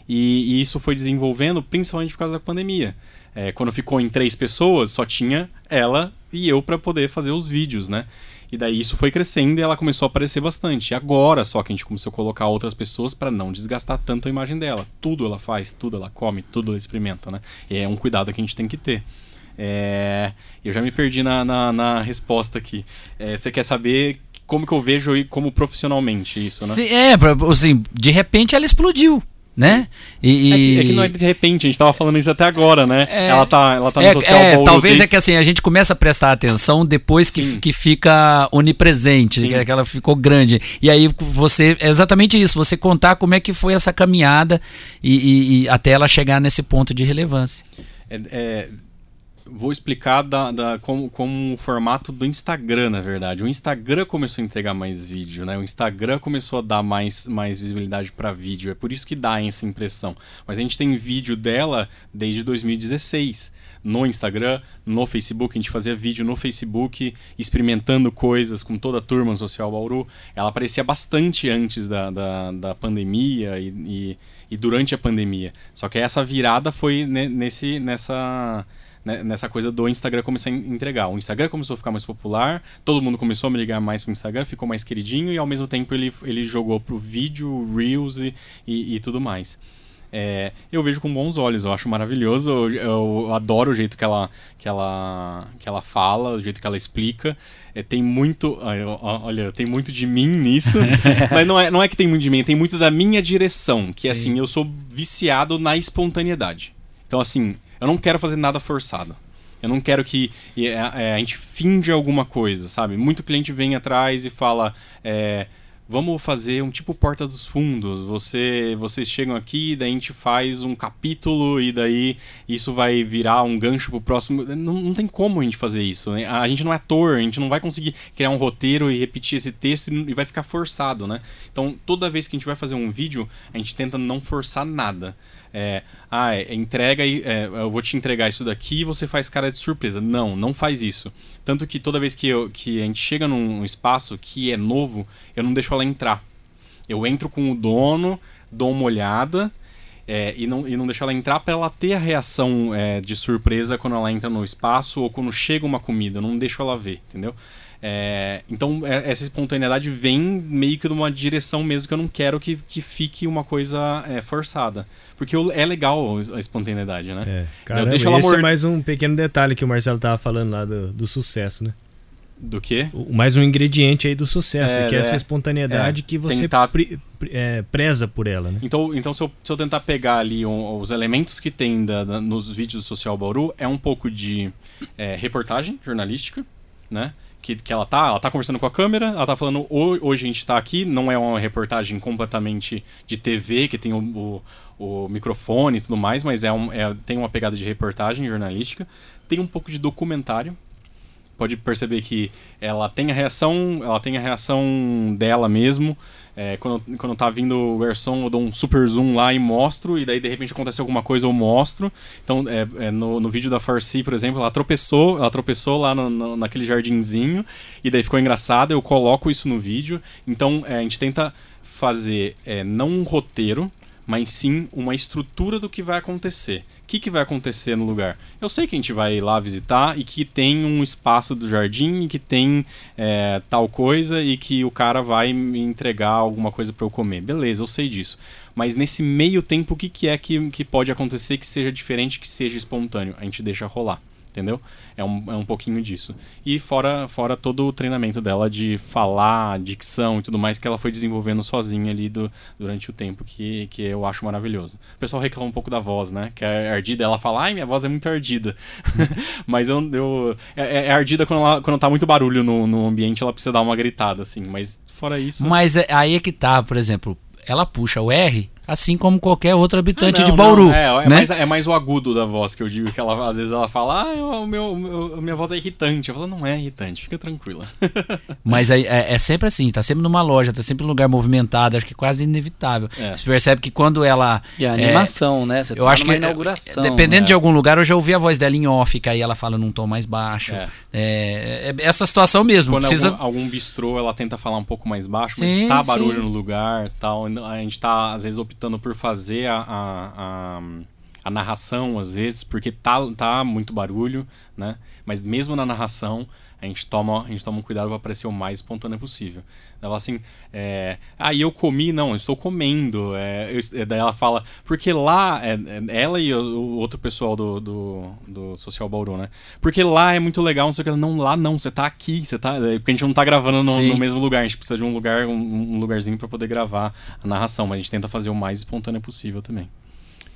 E, e, isso foi desenvolvendo principalmente por causa da pandemia. É, quando ficou em três pessoas, só tinha ela e eu para poder fazer os vídeos, né? E daí isso foi crescendo e ela começou a aparecer bastante. Agora só que a gente começou a colocar outras pessoas para não desgastar tanto a imagem dela. Tudo ela faz, tudo ela come, tudo ela experimenta, né? E é um cuidado que a gente tem que ter. É, eu já me perdi na, na, na resposta aqui. É, você quer saber como que eu vejo como profissionalmente isso, né? Sim, é, assim, de repente ela explodiu. Né? E, é, que, é, que, não é de repente, a gente tava falando isso até agora, né? É, ela tá, ela tá no é, social é, Talvez é que assim, a gente começa a prestar atenção depois que, que fica onipresente, que, que ela ficou grande. E aí você, é exatamente isso, você contar como é que foi essa caminhada e, e, e até ela chegar nesse ponto de relevância. É, é vou explicar da, da, como, como o formato do Instagram, na verdade. O Instagram começou a entregar mais vídeo, né? O Instagram começou a dar mais, mais visibilidade para vídeo. É por isso que dá essa impressão. Mas a gente tem vídeo dela desde 2016 no Instagram, no Facebook. A gente fazia vídeo no Facebook, experimentando coisas com toda a turma social Bauru. Ela aparecia bastante antes da, da, da pandemia e, e, e, durante a pandemia. Só que essa virada foi nesse, nessa né, nessa coisa do Instagram começar a entregar. O Instagram começou a ficar mais popular, todo mundo começou a me ligar mais pro Instagram, ficou mais queridinho e ao mesmo tempo ele, ele jogou pro vídeo, Reels e, e, e tudo mais. É, eu vejo com bons olhos, eu acho maravilhoso, eu, eu, adoro o jeito que ela, que ela, que ela fala, o jeito que ela explica. É, tem muito, olha, tem muito de mim nisso, mas não é, não é que tem muito de mim, tem muito da minha direção, que é assim, eu sou viciado na espontaneidade. Então assim, eu não quero fazer nada forçado. Eu não quero que é, é, a gente finde alguma coisa, sabe? Muito cliente vem atrás e fala. É, vamos fazer um tipo porta dos fundos. Você, vocês chegam aqui, daí a gente faz um capítulo e daí isso vai virar um gancho pro próximo. Não, não tem como a gente fazer isso. Né? A gente não é ator, a gente não vai conseguir criar um roteiro e repetir esse texto e vai ficar forçado, né? Então toda vez que a gente vai fazer um vídeo, a gente tenta não forçar nada é, ah, é, entrega e é, eu vou te entregar isso daqui e você faz cara de surpresa. Não, não faz isso. Tanto que toda vez que, eu, que a gente chega num espaço que é novo, eu não deixo ela entrar. Eu entro com o dono, dou uma olhada é, e, não, e não deixo ela entrar para ela ter a reação é, de surpresa quando ela entra no espaço ou quando chega uma comida. Eu não deixo ela ver, entendeu? É, então, é, essa espontaneidade vem meio que de uma direção mesmo que eu não quero que, que fique uma coisa é, forçada. Porque eu, é legal a espontaneidade, né? É, caramba, ela esse mord... é mais um pequeno detalhe que o Marcelo tava falando lá do, do sucesso, né? Do quê? O, mais um ingrediente aí do sucesso, é, que é essa é. espontaneidade é, que você tentar... pre, pre, é, preza por ela, né? Então, então se, eu, se eu tentar pegar ali um, os elementos que tem da, da, nos vídeos do Social Bauru, é um pouco de é, reportagem jornalística, né? Que, que ela tá, ela tá conversando com a câmera, ela tá falando, hoje a gente tá aqui, não é uma reportagem completamente de TV, que tem o, o, o microfone e tudo mais, mas é, um, é tem uma pegada de reportagem jornalística, tem um pouco de documentário, pode perceber que ela tem a reação, ela tem a reação dela mesmo, é, quando, quando tá vindo o garçom, eu dou um super zoom lá e mostro, e daí de repente acontece alguma coisa, eu mostro. Então, é, é no, no vídeo da Farsi, por exemplo, ela tropeçou, ela tropeçou lá no, no, naquele jardinzinho, e daí ficou engraçado, eu coloco isso no vídeo. Então, é, a gente tenta fazer é, não um roteiro, mas sim uma estrutura do que vai acontecer. O que, que vai acontecer no lugar? Eu sei que a gente vai lá visitar e que tem um espaço do jardim e que tem é, tal coisa e que o cara vai me entregar alguma coisa para eu comer. Beleza, eu sei disso. Mas nesse meio tempo, o que, que é que, que pode acontecer que seja diferente, que seja espontâneo? A gente deixa rolar entendeu? É um, é um pouquinho disso. E fora, fora todo o treinamento dela de falar, dicção e tudo mais que ela foi desenvolvendo sozinha ali do, durante o tempo, que, que eu acho maravilhoso. O pessoal reclama um pouco da voz, né? Que é ardida, ela fala, ai, minha voz é muito ardida. mas eu, eu é, é, é, ardida quando, ela, quando tá muito barulho no, no ambiente, ela precisa dar uma gritada, assim. Mas fora isso. Mas é, aí é que tá, por exemplo, ela puxa o R assim como qualquer outro habitante Ah, de não, Bauru. não, É, é, né? mais, é mais o agudo da voz que eu digo, que ela, às vezes ela fala, ah, o meu, a minha voz é irritante. Eu falo, não é irritante, fica tranquila. Mas aí é, é sempre assim, tá sempre numa loja, tá sempre num lugar movimentado, acho que é quase inevitável. É. Você percebe que quando ela. E a é, animação, né? Você eu tá acho que numa é, inauguração. dependendo né? de algum lugar, eu já ouvi a voz dela em off, que aí ela fala num tom mais baixo. É. É, é essa situação mesmo. Quando precisa... algum, algum bistrô ela tenta falar um pouco mais baixo, Sim, mas tá barulho sim. no lugar tal. A gente tá, às vezes, optando por fazer a, a, a, a narração, às vezes, porque tá, tá muito barulho, né? Mas mesmo na narração, a gente toma, a gente toma um cuidado para parecer o mais espontâneo possível. Ela assim, é, ah, e eu comi, não, eu estou comendo. É, eu- daí ela fala, porque lá, é, é, ela e o, o outro pessoal do, do, do Social Bauru, né? Porque lá é muito legal, não sei o que. Não, lá não, você tá aqui, você tá. é, Porque a gente não tá gravando no, no mesmo lugar, a gente precisa de um lugar, um, um lugarzinho para poder gravar a narração, mas a gente tenta fazer o mais espontâneo possível também.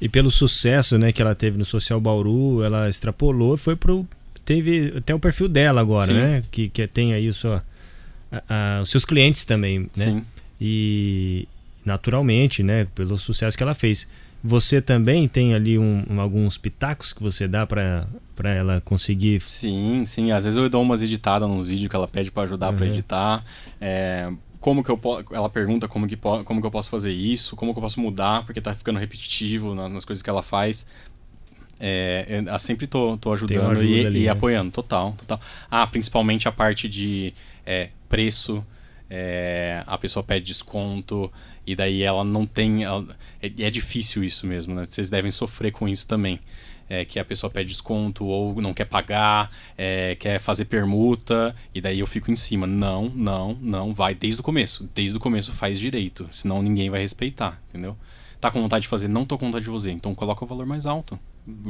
E pelo sucesso né, que ela teve no Social Bauru, ela extrapolou e foi pro. Teve até o perfil dela agora, Sim. né? Que, que tem aí seu, a- a- os seus clientes também, né? Sim. E naturalmente, né? Pelo sucesso que ela fez. Você também tem ali um- um- alguns pitacos que você dá pra pra ela conseguir. Sim, sim. Às vezes eu dou umas editadas nos vídeos que ela pede pra ajudar pra Uhum. editar. É, como que eu posso. Ela pergunta como que, como que eu posso fazer isso, como que eu posso mudar, porque tá ficando repetitivo na- nas coisas que ela faz. É, eu, eu sempre tô, tô ajudando ajuda e, ali, e né? apoiando, total, total. Ah, principalmente a parte de é, preço. é, a pessoa pede desconto e daí ela não tem. ela- é, é difícil isso mesmo, né? Vocês devem sofrer com isso também. É, que a pessoa pede desconto ou não quer pagar, é, quer fazer permuta, e daí eu fico em cima. Não, não, não, vai desde o começo. Desde o começo faz direito, senão ninguém vai respeitar, entendeu? Tá com vontade de fazer, não tô com vontade de fazer, então coloca o valor mais alto.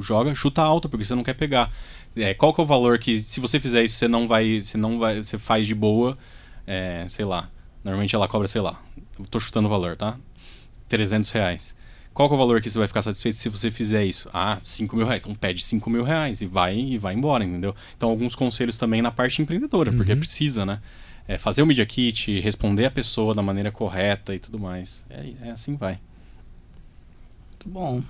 Joga, chuta alto, porque você não quer pegar. É, qual que é o valor que, se você fizer isso, você não vai. Você não vai. Você faz de boa, é, sei lá. Normalmente ela cobra, sei lá. Eu tô chutando o valor, tá? 300 reais. Qual que é o valor que você vai ficar satisfeito se você fizer isso? Ah, 5 mil reais. Então pede 5 mil reais e vai, e vai embora, entendeu? Então alguns conselhos também na parte empreendedora, porque precisa, né? É, fazer o Media Kit, responder a pessoa da maneira correta e tudo mais. É, é assim vai. Muito bom.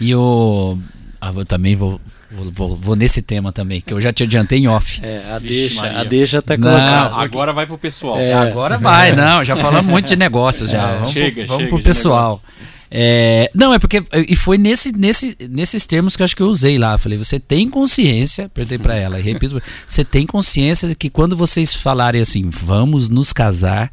E eu, ah, eu também vou, vou, vou- vou nesse tema também, que eu já te adiantei em off. É, a Vixe, deixa, Maria. a deixa tá Não, colocada. Agora vai pro pessoal. É. Agora vai, não, já falamos muito de negócios já. É, vamos chega, pro, vamos chega pro pessoal. É, não, é porque. E foi nesse, nesse, nesses termos que eu acho que eu usei lá. Eu Falei, você tem consciência, perguntei pra ela, e repito, você tem consciência de que quando vocês falarem assim, vamos nos casar.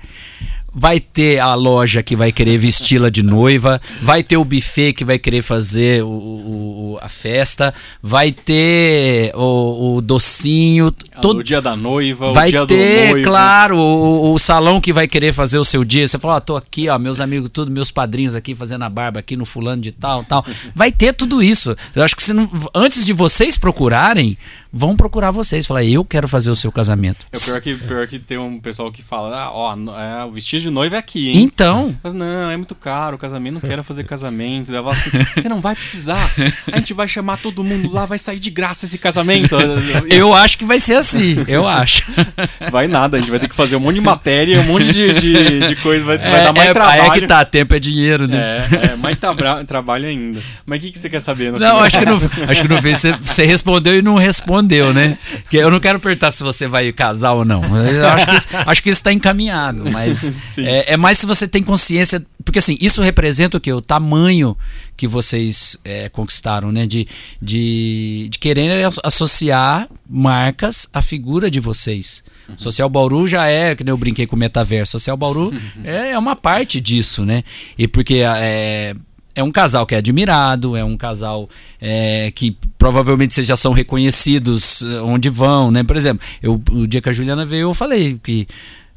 Vai ter a loja que vai querer vesti-la de noiva, vai ter o buffet que vai querer fazer o, o- a festa, vai ter o, o docinho, todo, O dia da noiva, vai o dia ter, do noivo. claro, o, o salão que vai querer fazer o seu dia. Você falou, ó, tô aqui, ó, meus amigos, tudo, meus padrinhos aqui fazendo a barba aqui no fulano de tal, tal. Vai ter tudo isso. Eu acho que não, antes de vocês procurarem, vão procurar vocês. Falar, eu quero fazer o seu casamento. É pior que, pior que tem um pessoal que fala, ah, ó, é, o vestido de noiva é aqui, hein? Então, Mas não, é muito caro o casamento, não quero fazer casamento. Assim, você não vai precisar. A gente vai chamar todo mundo lá, vai sair de graça esse casamento. eu acho que vai ser assim, eu acho. Vai nada, a gente vai ter que fazer um monte de matéria, um monte de, de, de coisa, vai, vai É, dar mais é, trabalho. é que tá, tempo é dinheiro, né? É, é, mais tra- trabalho ainda. Mas o que, que você quer saber? No Não, final? acho que no, acho que no fim você, você respondeu e não respondeu, né? Que eu não quero perguntar se você vai casar ou não. Eu acho que isso, acho que isso está encaminhado, mas é, é mais se você tem consciência. Porque assim, isso representa o quê? O tamanho que vocês é, conquistaram, né? De, de, de querer as- associar marcas à figura de vocês. Social Bauru já é, que nem eu brinquei com o metaverso. Social Bauru é, é uma parte disso, né? E porque é, é um casal que é admirado, é um casal é, que provavelmente vocês já são reconhecidos eh, onde vão, né? Por exemplo, eu, o dia que a Juliana veio, eu falei que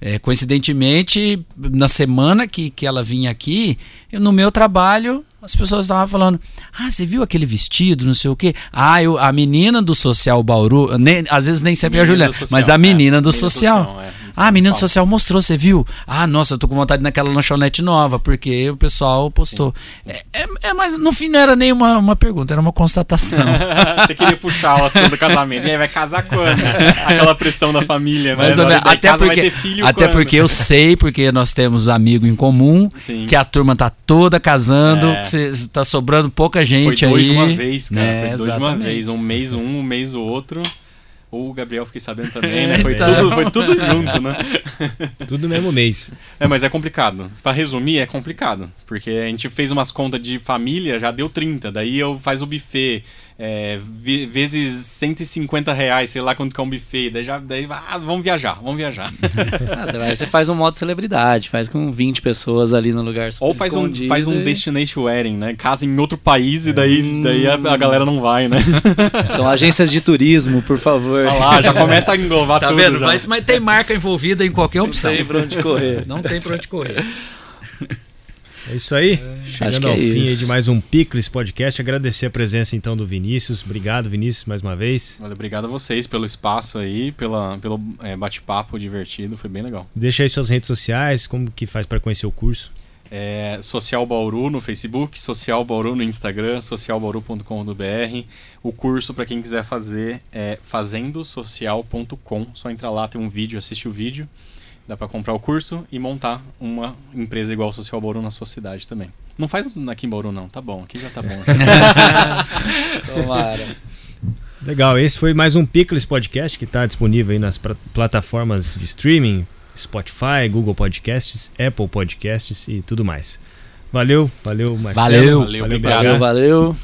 é, coincidentemente, na semana que, que ela vinha aqui, eu, no meu trabalho, as pessoas estavam falando: Ah, você viu aquele vestido, não sei o quê? Ah, eu, a menina do social Bauru, nem- às vezes nem sempre é a Juliana, social, mas a é, menina do menina social. é. Ah, menino social mostrou, você viu? Ah, nossa, eu tô com vontade naquela lanchonete nova, porque o pessoal postou. É, é, é mais, no fim não era nem uma, uma pergunta, era uma constatação. Você queria puxar o assunto do casamento. E aí, vai casar quando? Aquela pressão da família, né? Mas, até casa porque, vai ter filho até quando? porque eu sei, porque nós temos amigo em comum, Sim. que a turma tá toda casando, É. que tá sobrando pouca Foi gente dois aí. de uma vez, cara. né? Foi dois de uma Exatamente. vez. Um mês um, um mês o outro. O Gabriel fiquei sabendo também, né? Foi, Então. tudo, foi tudo junto, né? Tudo mesmo mês. É, mas é complicado. Pra resumir, é complicado. Porque a gente fez umas contas de família, já deu 30. Daí eu faz o buffet. É, ve- vezes 150 reais, sei lá quanto que é um buffet. Daí já. Daí, ah, vamos viajar, vamos viajar. Ah, você, vai- você faz um modo celebridade, faz com 20 pessoas ali no lugar Ou faz um, faz um destination wedding, né? Casa em outro país e daí, daí a, a galera não vai, né? Então, agências de turismo, por favor. Olha lá, já começa a englobar Tá tudo. vendo? Vai- mas tem marca envolvida em qualquer Não opção. sei pra onde correr. Não tem pra onde correr. É isso aí. Acho Chegando ao é fim de mais um Picles Podcast. Agradecer a presença então do Vinícius. Obrigado, Vinícius, mais uma vez. Olha, obrigado a vocês pelo espaço aí, pela, pelo é, bate-papo divertido, foi bem legal. Deixa aí suas redes sociais, como que faz para conhecer o curso. É, Social Bauru no Facebook, Social Bauru no Instagram, socialbauru.com.br. O curso, para quem quiser fazer, é fazendosocial.com. Só entrar lá, tem um vídeo, assiste o vídeo. Dá para comprar o curso e montar uma empresa igual Social Bauru na sua cidade também. Não faz aqui em Bauru, não. Tá bom, aqui já tá bom. Tomara. Legal, esse foi mais um Picles Podcast que está disponível aí nas plataformas de streaming, Spotify, Google Podcasts, Apple Podcasts e tudo mais. Valeu, valeu, Marcelo. Valeu. Valeu, valeu, obrigado. BH. Valeu, valeu.